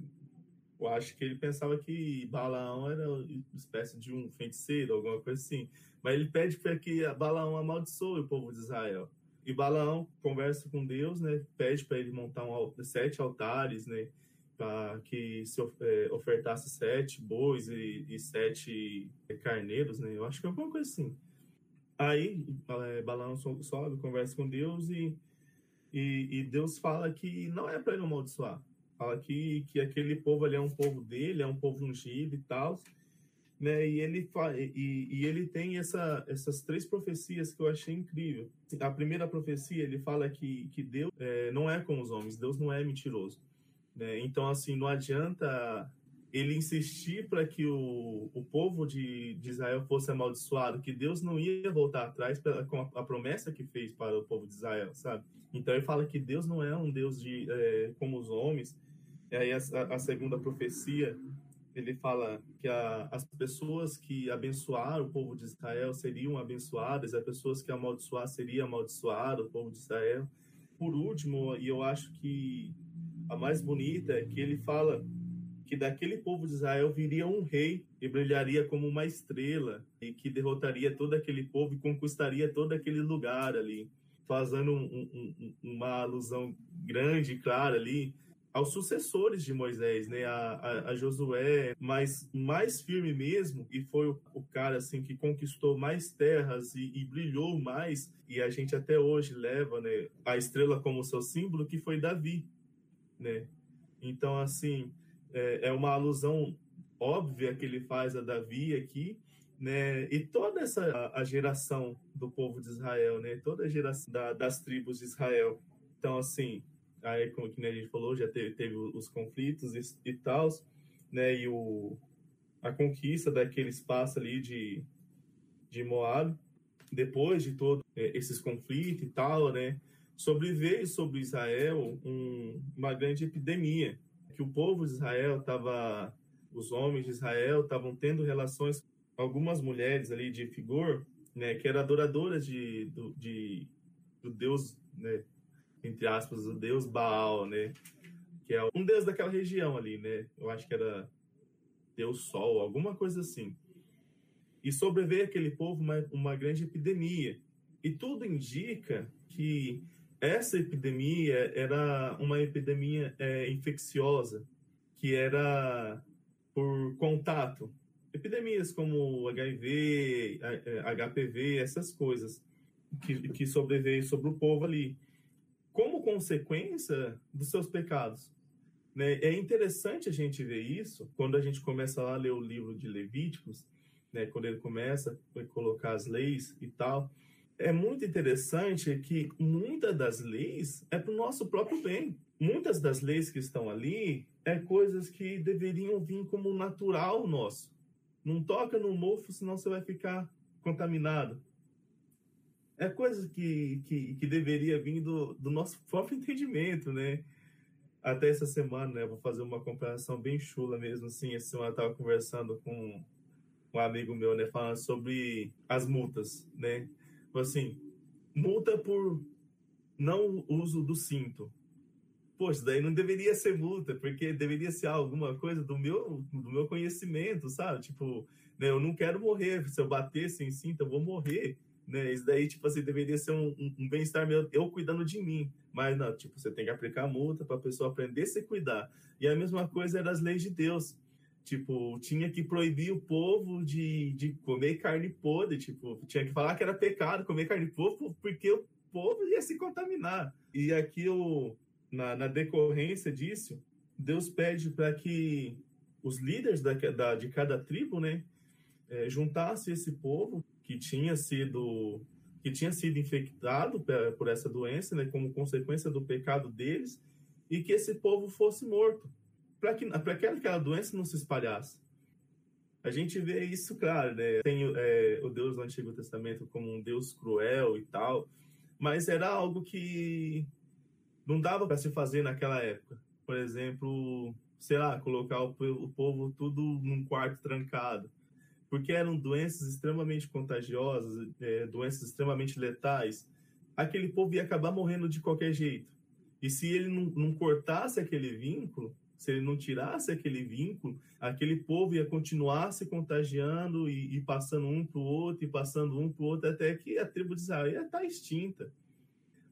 eu acho que ele pensava que Balaão era uma espécie de um feiticeiro, alguma coisa assim. Mas ele pede para que Balaão amaldiçoe o povo de Israel. E Balaão conversa com Deus, né? Pede para ele montar um, sete altares, né? Para que se é, ofertasse sete bois e, e, sete carneiros, né? Eu acho que é alguma coisa assim. Aí é, Balaão sobe, conversa com Deus e, e, e Deus fala que não é para ele amaldiçoar. Fala que, que aquele povo ali é um povo dele, é um povo ungido e tal né? E ele e, e ele tem essa, essas três profecias que eu achei incrível. A primeira profecia ele fala que que Deus é, não é como os homens, Deus não é mentiroso, né? Então assim não adianta ele insistir para que o, o povo de, de Israel fosse amaldiçoado, que Deus não ia voltar atrás com a, a, promessa que fez para o povo de Israel, sabe? Então ele fala que Deus não é um Deus de é, como os homens. E aí a, a segunda profecia ele fala que a, as pessoas que abençoaram o povo de Israel seriam abençoadas, as pessoas que amaldiçoar seriam amaldiçoadas, o povo de Israel. Por último, e eu acho que a mais bonita é que ele fala que daquele povo de Israel viria um rei e brilharia como uma estrela e que derrotaria todo aquele povo e conquistaria todo aquele lugar ali, fazendo um, um, uma alusão grande clara ali aos sucessores de Moisés, né, a, a, a, Josué, mas mais firme mesmo, e foi o, o cara assim que conquistou mais terras e, e, brilhou mais, e a gente até hoje leva, né, a estrela como seu símbolo, que foi Davi, né? Então assim é, é uma alusão óbvia que ele faz a Davi aqui, né? E toda essa a geração do povo de Israel, né? Toda a geração da, das tribos de Israel. Então assim aí como que a gente falou, já teve, teve os conflitos e, e tal, né? E o, a conquista daquele espaço ali de, de Moab, depois de todos é, esses conflitos e tal, né? Sobreveio sobre Israel um, uma grande epidemia, que o povo de Israel estava, os homens de Israel estavam tendo relações com algumas mulheres ali de figor, né? Que eram adoradoras de, do, de, do Deus, né? entre aspas, o deus Baal, né? Que é um deus daquela região ali, né? Eu acho que era Deus Sol, alguma coisa assim. E sobreveio aquele povo uma, uma grande epidemia. E tudo indica que essa epidemia era uma epidemia é, infecciosa, que era por contato. Epidemias como HIV, HPV, essas coisas que, que sobreveio sobre o povo ali como consequência dos seus pecados. Né? É interessante a gente ver isso quando a gente começa a ler o livro de Levíticos, né? quando ele começa a colocar as leis e tal. É muito interessante que muitas das leis é para o nosso próprio bem. Muitas das leis que estão ali é coisas que deveriam vir como natural nosso. Não toca no mofo, senão você vai ficar contaminado é coisa que, que, que deveria vir do, do nosso próprio entendimento, né? Até essa semana, né? Vou fazer uma comparação bem chula mesmo, assim. Essa semana eu estava conversando com um amigo meu, né? Falando sobre as multas, né? Assim, multa por não uso do cinto. Poxa, daí não deveria ser multa, porque deveria ser alguma coisa do meu, do meu conhecimento, sabe? Tipo, né, eu não quero morrer. Se eu bater sem cinto, eu vou morrer né? Isso daí, tipo assim, deveria ser um, um, um bem-estar meu, eu cuidando de mim. Mas não, tipo, você tem que aplicar multa para a pessoa aprender a se cuidar. E a mesma coisa era as leis de Deus. Tipo, tinha que proibir o povo de, de comer carne podre. Tipo, tinha que falar que era pecado comer carne podre, porque o povo ia se contaminar. E aqui, o, na, na decorrência disso, Deus pede para que os líderes da, da, de cada tribo, né, é, juntassem esse povo que tinha sido que tinha sido infectado por essa doença, né, como consequência do pecado deles, e que esse povo fosse morto, para que que aquela doença não se espalhasse. A gente vê isso, claro, né? Tem é, o Deus do Antigo Testamento como um Deus cruel e tal, mas era algo que não dava para se fazer naquela época. Por exemplo, sei lá, colocar o, o povo tudo num quarto trancado porque eram doenças extremamente contagiosas, é, doenças extremamente letais, aquele povo ia acabar morrendo de qualquer jeito. E se ele não, não cortasse aquele vínculo, se ele não tirasse aquele vínculo, aquele povo ia continuar se contagiando e, e passando um para o outro, e passando um para o outro, até que a tribo de Israel ia estar tá extinta.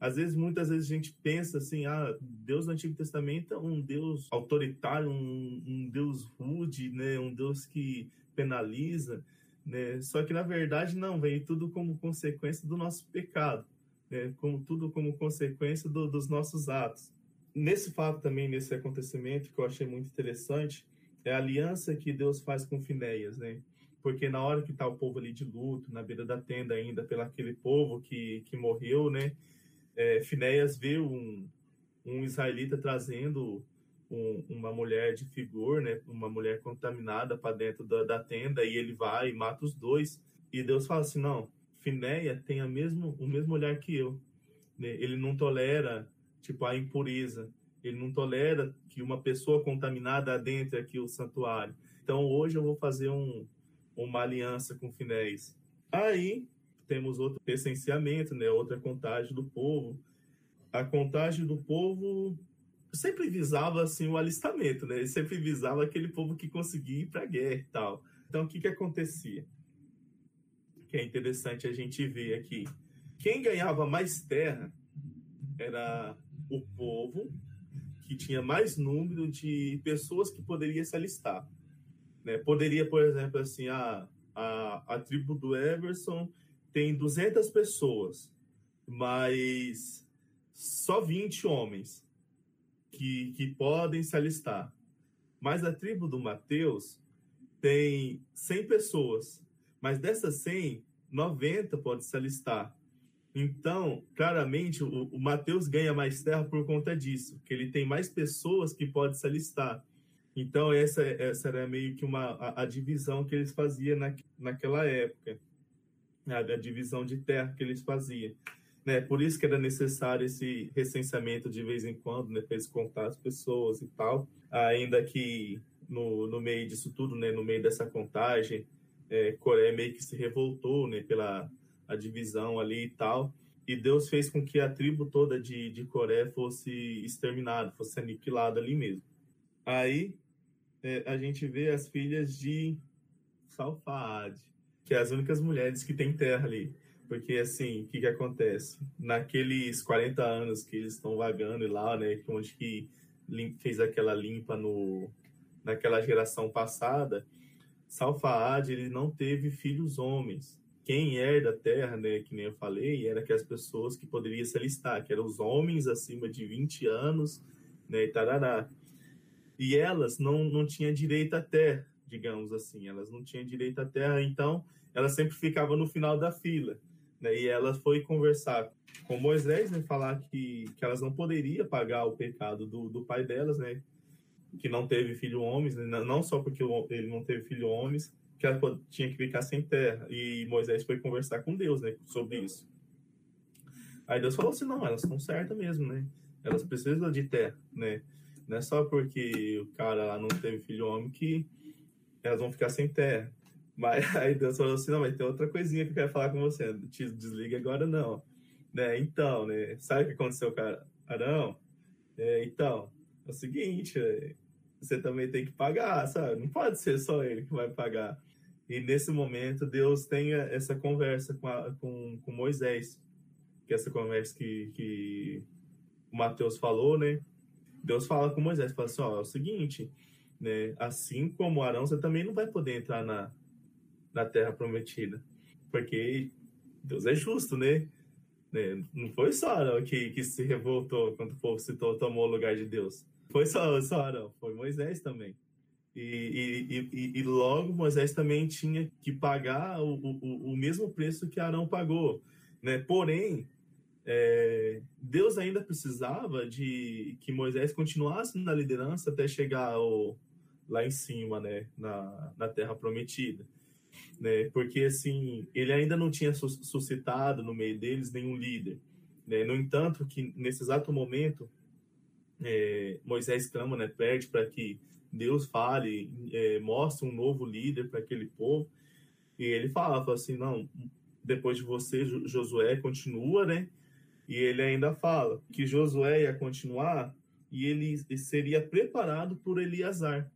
Às vezes, muitas vezes a gente pensa assim, ah, Deus no Antigo Testamento é um Deus autoritário, um, um Deus rude, né? um Deus que penaliza, né? Só que na verdade não, veio tudo como consequência do nosso pecado, né? Como tudo como consequência do, dos nossos atos. Nesse fato também, nesse acontecimento que eu achei muito interessante, é a aliança que Deus faz com Finéias, né? Porque na hora que está o povo ali de luto, na beira da tenda ainda, pelo aquele povo que, que morreu, né? É, Finéias vê um, um israelita trazendo um, uma mulher de figura, né, uma mulher contaminada para dentro da, da, tenda e ele vai e mata os dois. E Deus fala assim: não, Finéia tem a mesmo, o mesmo olhar que eu. Né? Ele não tolera tipo a impureza. Ele não tolera que uma pessoa contaminada adentre aqui o santuário. Então hoje eu vou fazer um, uma aliança com Finés. Aí temos outro recenseamento, né? outra contagem do povo. A contagem do povo sempre visava assim o alistamento, né? Ele sempre visava aquele povo que conseguia ir para a guerra e tal. Então o que que acontecia? Que é interessante a gente ver aqui. Quem ganhava mais terra era o povo que tinha mais número de pessoas que poderia se alistar. Né? Poderia, por exemplo, assim, a, a, a tribo do Everson tem 200 pessoas, mas só 20 homens que, que podem se alistar. Mas a tribo do Mateus tem 100 pessoas, mas dessas 100, 90 podem se alistar. Então, claramente, o, o Mateus ganha mais terra por conta disso, que ele tem mais pessoas que podem se alistar. Então, essa, essa era meio que uma, a, a divisão que eles faziam na, naquela época, a, a, divisão de terra que eles faziam. Né? Por isso que era necessário esse recenseamento de vez em quando, né? para eles contar as pessoas e tal. Ainda que no, no meio disso tudo, né? no meio dessa contagem, é, Coré meio que se revoltou né? pela a divisão ali e tal. E Deus fez com que a tribo toda de, de Coré fosse exterminada, fosse aniquilada ali mesmo. Aí é, a gente vê as filhas de Salfaad, que é as únicas mulheres que têm terra ali. Porque, assim, o que, que acontece? Naqueles 40 anos que eles estão vagando lá, né, onde que fez aquela limpa no, naquela geração passada, Salfaad, ele não teve filhos homens. Quem herda a terra, né, que nem eu falei, era que as pessoas que poderiam se alistar, que eram os homens acima de 20 anos, né, e tarará. E elas não, não tinham direito à terra, digamos assim, elas não tinham direito à terra, então elas sempre ficavam no final da fila. Né? E ela foi conversar com Moisés, né, falar que, que elas não poderiam pagar o pecado do, do pai delas, né, que não teve filho homens, né? não só porque ele não teve filho homens, que ela tinha que ficar sem terra. E Moisés foi conversar com Deus, né, sobre isso. Aí Deus falou assim, não, elas estão certas mesmo, né? Elas precisam de terra, né? Não é só porque o cara lá não teve filho homem que elas vão ficar sem terra. Mas aí Deus falou assim, não, mas tem outra coisinha que eu quero falar com você. Te desliga agora não. Né? Então, né? Sabe o que aconteceu com Arão? É, então, é o seguinte, é, você também tem que pagar, sabe? Não pode ser só ele que vai pagar. E nesse momento, Deus tem essa conversa com, a, com, com Moisés, que é essa conversa que, que o Mateus falou, né? Deus fala com Moisés, fala assim, ó, é o seguinte, né? Assim como Arão, você também não vai poder entrar na, na terra prometida, porque Deus é justo, né? né? Não foi só Arão que, que se revoltou quando o povo se tomou o lugar de Deus. Foi só, só Arão, foi Moisés também. E, e, e, logo Moisés também tinha que pagar o, o, o mesmo preço que Arão pagou. Né? Porém, é, Deus ainda precisava de que Moisés continuasse na liderança até chegar ao, lá em cima, né? na, na Terra Prometida. Né? Porque assim, ele ainda não tinha suscitado no meio deles nenhum líder. Né? No entanto, que nesse exato momento, é, Moisés clama, né? pede para que Deus fale, é, mostre um novo líder para aquele povo. E ele fala, fala assim, não, depois de você, Josué continua, né? E ele ainda fala que Josué ia continuar e ele seria preparado por Eliasar.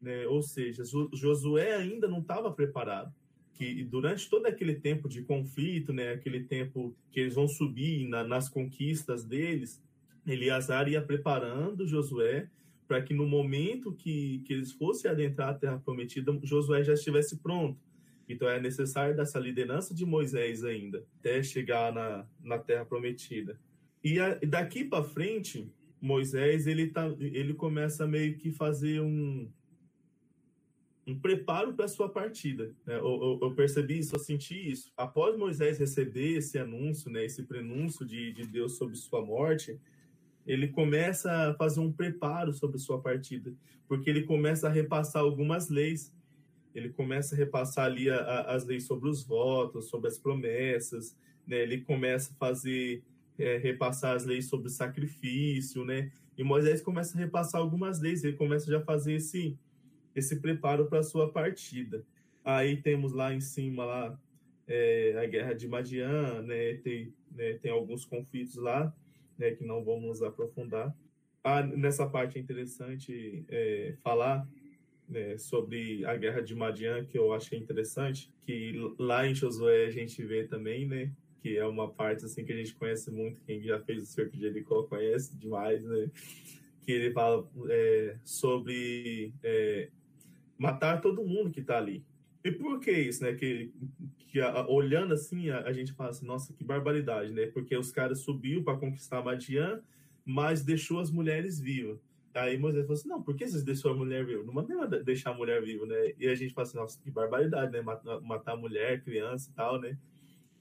Né? Ou seja, Josué ainda não estava preparado. Que durante todo aquele tempo de conflito, né, aquele tempo que eles vão subir na, nas conquistas deles, Eliasar ia preparando Josué para que no momento que, que eles fossem adentrar a terra prometida, Josué já estivesse pronto. Então é necessário dessa liderança de Moisés ainda, até chegar na, na terra prometida. E a, daqui para frente, Moisés ele, tá, ele começa meio que fazer um, um preparo para a sua partida. Né? Eu, eu, eu, percebi isso, eu senti isso. Após Moisés receber esse anúncio, né, esse prenúncio de, de Deus sobre sua morte, ele começa a fazer um preparo sobre sua partida, porque ele começa a repassar algumas leis. Ele começa a repassar ali a, a, as leis sobre os votos, sobre as promessas, né? Ele começa a fazer é, repassar as leis sobre sacrifício, né? E Moisés começa a repassar algumas leis. Ele começa já a fazer esse esse preparo para a sua partida. Aí temos lá em cima lá é, a guerra de Madian, né, tem, né, tem alguns conflitos lá, né, que não vamos aprofundar. Ah, nessa parte é interessante é, falar né, sobre a guerra de Madian, que eu achei interessante, que lá em Josué a gente vê também, né, que é uma parte assim que a gente conhece muito, quem já fez o cerco de Jericó conhece demais, né, que ele fala é, sobre é, matar todo mundo que está ali. E por que isso, né? Que, que a, olhando assim, a, a, gente fala assim, nossa, que barbaridade, né? Porque os caras subiu para conquistar Madian, mas deixou as mulheres vivas. Aí Moisés falou assim, não, por que vocês deixou a mulher viva? Não mandei deixar a mulher viva, né? E a gente fala assim, nossa, que barbaridade, né? Matar, matar mulher, criança e tal, né?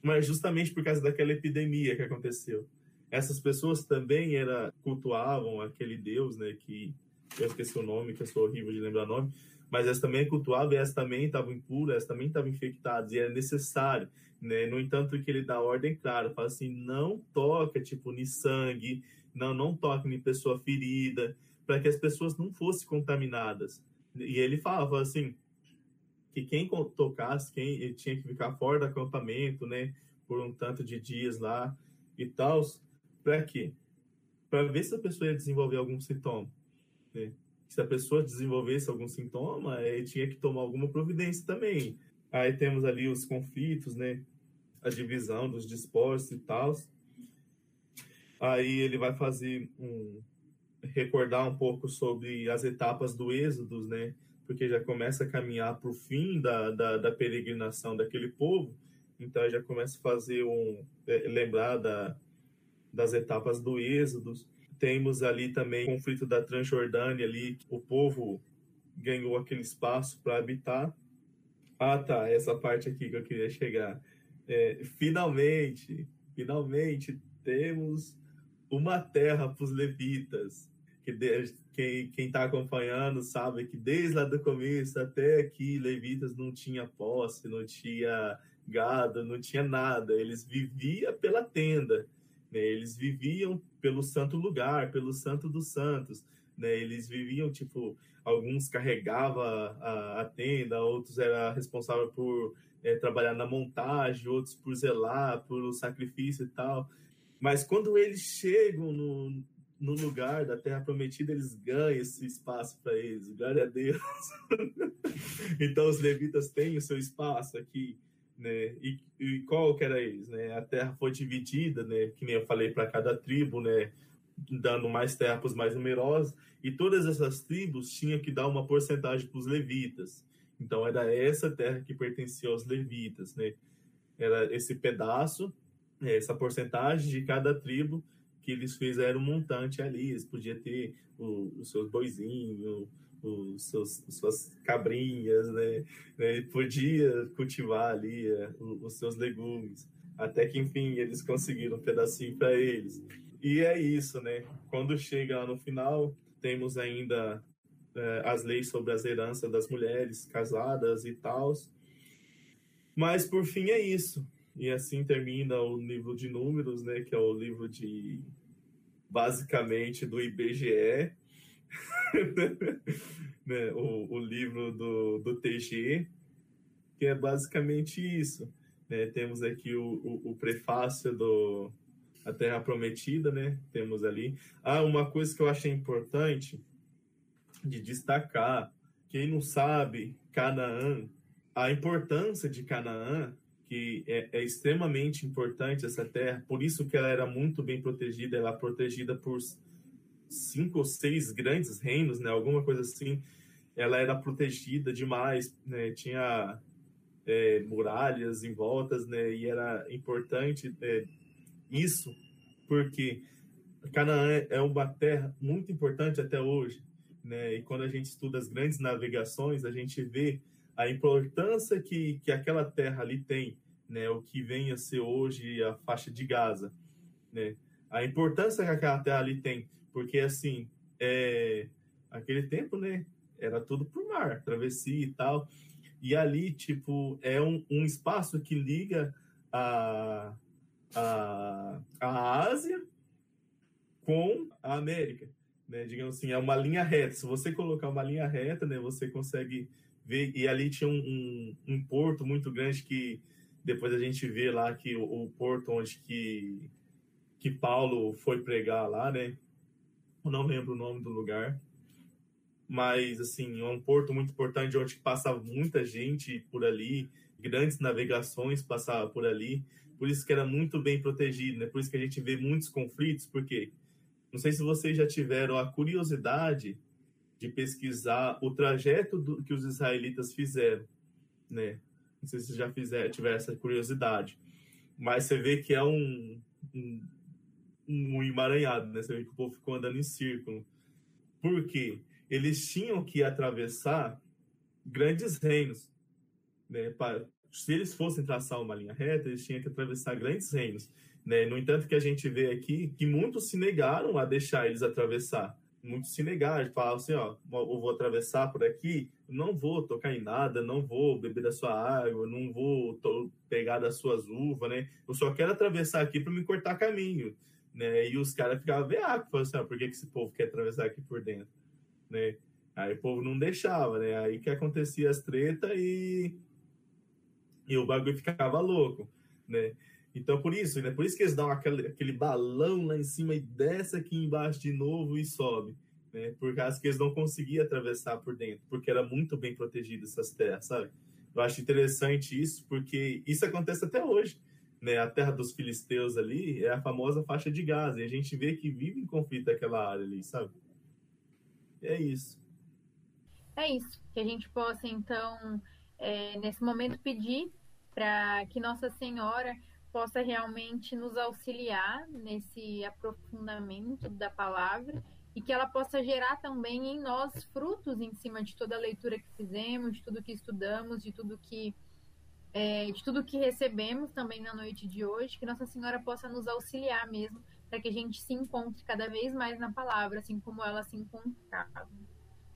Mas justamente por causa daquela epidemia que aconteceu. Essas pessoas também era, cultuavam aquele Deus, né? Que eu esqueci o nome, que eu sou horrível de lembrar o nome, mas essa também cultuava e essa também estava impura, essa também estava infectada, e era necessário, né? No entanto, que ele dá ordem clara, fala assim, não toca, tipo, em sangue, não, não toca em pessoa ferida, para que as pessoas não fossem contaminadas. E ele falava assim, que quem tocasse, quem tinha que ficar fora do acampamento, né, por um tanto de dias lá e tal, para quê? Para ver se a pessoa ia desenvolver algum sintoma. Né? Se a pessoa desenvolvesse algum sintoma, ele tinha que tomar alguma providência também. Aí temos ali os conflitos, né? A divisão dos dispostos e tal. Aí ele vai fazer um recordar um pouco sobre as etapas do êxodo, né? Porque já começa a caminhar para o fim da, da, da, peregrinação daquele povo. Então já começa a fazer um é, lembrar da, das etapas do êxodo temos ali também o conflito da Transjordânia ali, o povo ganhou aquele espaço para habitar. Ah, tá, essa parte aqui que eu queria chegar. É, finalmente, finalmente temos uma terra para os levitas. Que de, quem está acompanhando sabe que desde lá do começo até aqui, levitas não tinha posse, não tinha gado, não tinha nada. Eles viviam pela tenda. Né? Eles viviam pelo santo lugar, pelo santo dos santos. Né? Eles viviam, tipo, alguns carregavam a, a tenda, outros eram responsáveis por é, trabalhar na montagem, outros por zelar, por sacrifício e tal. Mas quando eles chegam no, no lugar da Terra Prometida, eles ganham esse espaço para eles. Glória a Deus. então, os levitas têm o seu espaço aqui né? E, e qual que era eles, né? A terra foi dividida, né? Que nem eu falei para cada tribo, né? Dando mais terra para os mais numerosos, e todas essas tribos tinham que dar uma porcentagem para os levitas. Então era essa terra que pertencia aos levitas, né? Era esse pedaço, né? essa porcentagem de cada tribo que eles fizeram um montante ali. Eles podiam ter os seus boizinhos, os seus, suas cabrinhas, né? Ele podia cultivar ali é, os seus legumes, até que enfim eles conseguiram um pedacinho para eles. E é isso, né? Quando chega lá no final, temos ainda é, as leis sobre as heranças das mulheres casadas e tal. Mas por fim é isso. E assim termina o livro de números, né? Que é o livro de basicamente do IBGE né, o, o, livro do, do TG, que é basicamente isso. Né? Temos aqui o, o, o, prefácio do A Terra Prometida, né? Temos ali. Ah, uma coisa que eu achei importante de destacar, quem não sabe, Canaã, a importância de Canaã que é, é, extremamente importante essa terra, por isso que ela era muito bem protegida, ela é protegida por cinco ou seis grandes reinos, né? Alguma coisa assim. Ela era protegida demais, né? Tinha é, muralhas em voltas, né? E era importante é, isso, porque Canaã é uma terra muito importante até hoje, né? E quando a gente estuda as grandes navegações, a gente vê a importância que, que aquela terra ali tem, né? O que vem a ser hoje a faixa de Gaza, né? A importância que aquela terra ali tem porque, assim, é, aquele tempo, né? Era tudo por mar, travessia e tal. E ali, tipo, é um, um espaço que liga a, a, a Ásia com a América. né? Digamos assim, é uma linha reta. Se você colocar uma linha reta, né, você consegue ver. E ali tinha um, um, um porto muito grande que depois a gente vê lá que o, o, porto onde que, que Paulo foi pregar lá, né? Eu não lembro o nome do lugar. Mas, assim, é um porto muito importante onde passava muita gente por ali, grandes navegações passavam por ali, por isso que era muito bem protegido, né? Por isso que a gente vê muitos conflitos, porque não sei se vocês já tiveram a curiosidade de pesquisar o trajeto do, que os israelitas fizeram, né? Não sei se já fizer, tiver essa curiosidade, mas você vê que é um, um, um emaranhado, né? Você vê que o povo ficou andando em círculo. Por quê? Eles tinham que atravessar grandes reinos, né? Para, se eles fossem traçar uma linha reta, eles tinham que atravessar grandes reinos. Né? No entanto, que a gente vê aqui que muitos se negaram a deixar eles atravessar. Muitos se negaram, falavam assim: ó, eu vou atravessar por aqui, não vou tocar em nada, não vou beber da sua água, não vou pegar das suas uvas, né? Eu só quero atravessar aqui para me cortar caminho, né? E os caras ficavam veacos, falavam assim: ó, por que, que esse povo quer atravessar aqui por dentro, né? Aí o povo não deixava, né? Aí que acontecia as tretas e, e o bagulho ficava louco, né? Então, por isso, né? Por isso que eles dão aquele, aquele balão lá em cima e desce aqui embaixo de novo e sobe. Né? Por causa que eles não conseguiam atravessar por dentro, porque era muito bem protegido essas terras, sabe? Eu acho interessante isso, porque isso acontece até hoje. Né? A terra dos filisteus ali é a famosa faixa de Gaza, e a gente vê que vive em conflito aquela área ali, sabe? É isso. É isso. Que a gente possa, então, é, nesse momento, pedir para que Nossa Senhora possa realmente nos auxiliar nesse aprofundamento da palavra e que ela possa gerar também em nós frutos em cima de toda a leitura que fizemos, de tudo que estudamos, de tudo que é, de tudo que recebemos também na noite de hoje, que Nossa Senhora possa nos auxiliar mesmo para que a gente se encontre cada vez mais na palavra, assim como ela se encontrava.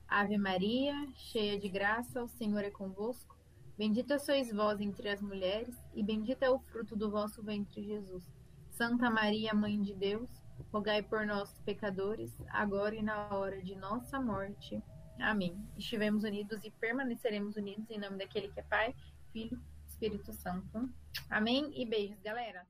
Ave Maria, cheia de graça, o Senhor é convosco. Bendita sois vós entre as mulheres, e bendito é o fruto do vosso ventre, Jesus. Santa Maria, Mãe de Deus, rogai por nós, pecadores, agora e na hora de nossa morte. Amém. Estivemos unidos e permaneceremos unidos em nome daquele que é Pai, Filho, Espírito Santo. Amém e beijos, galera.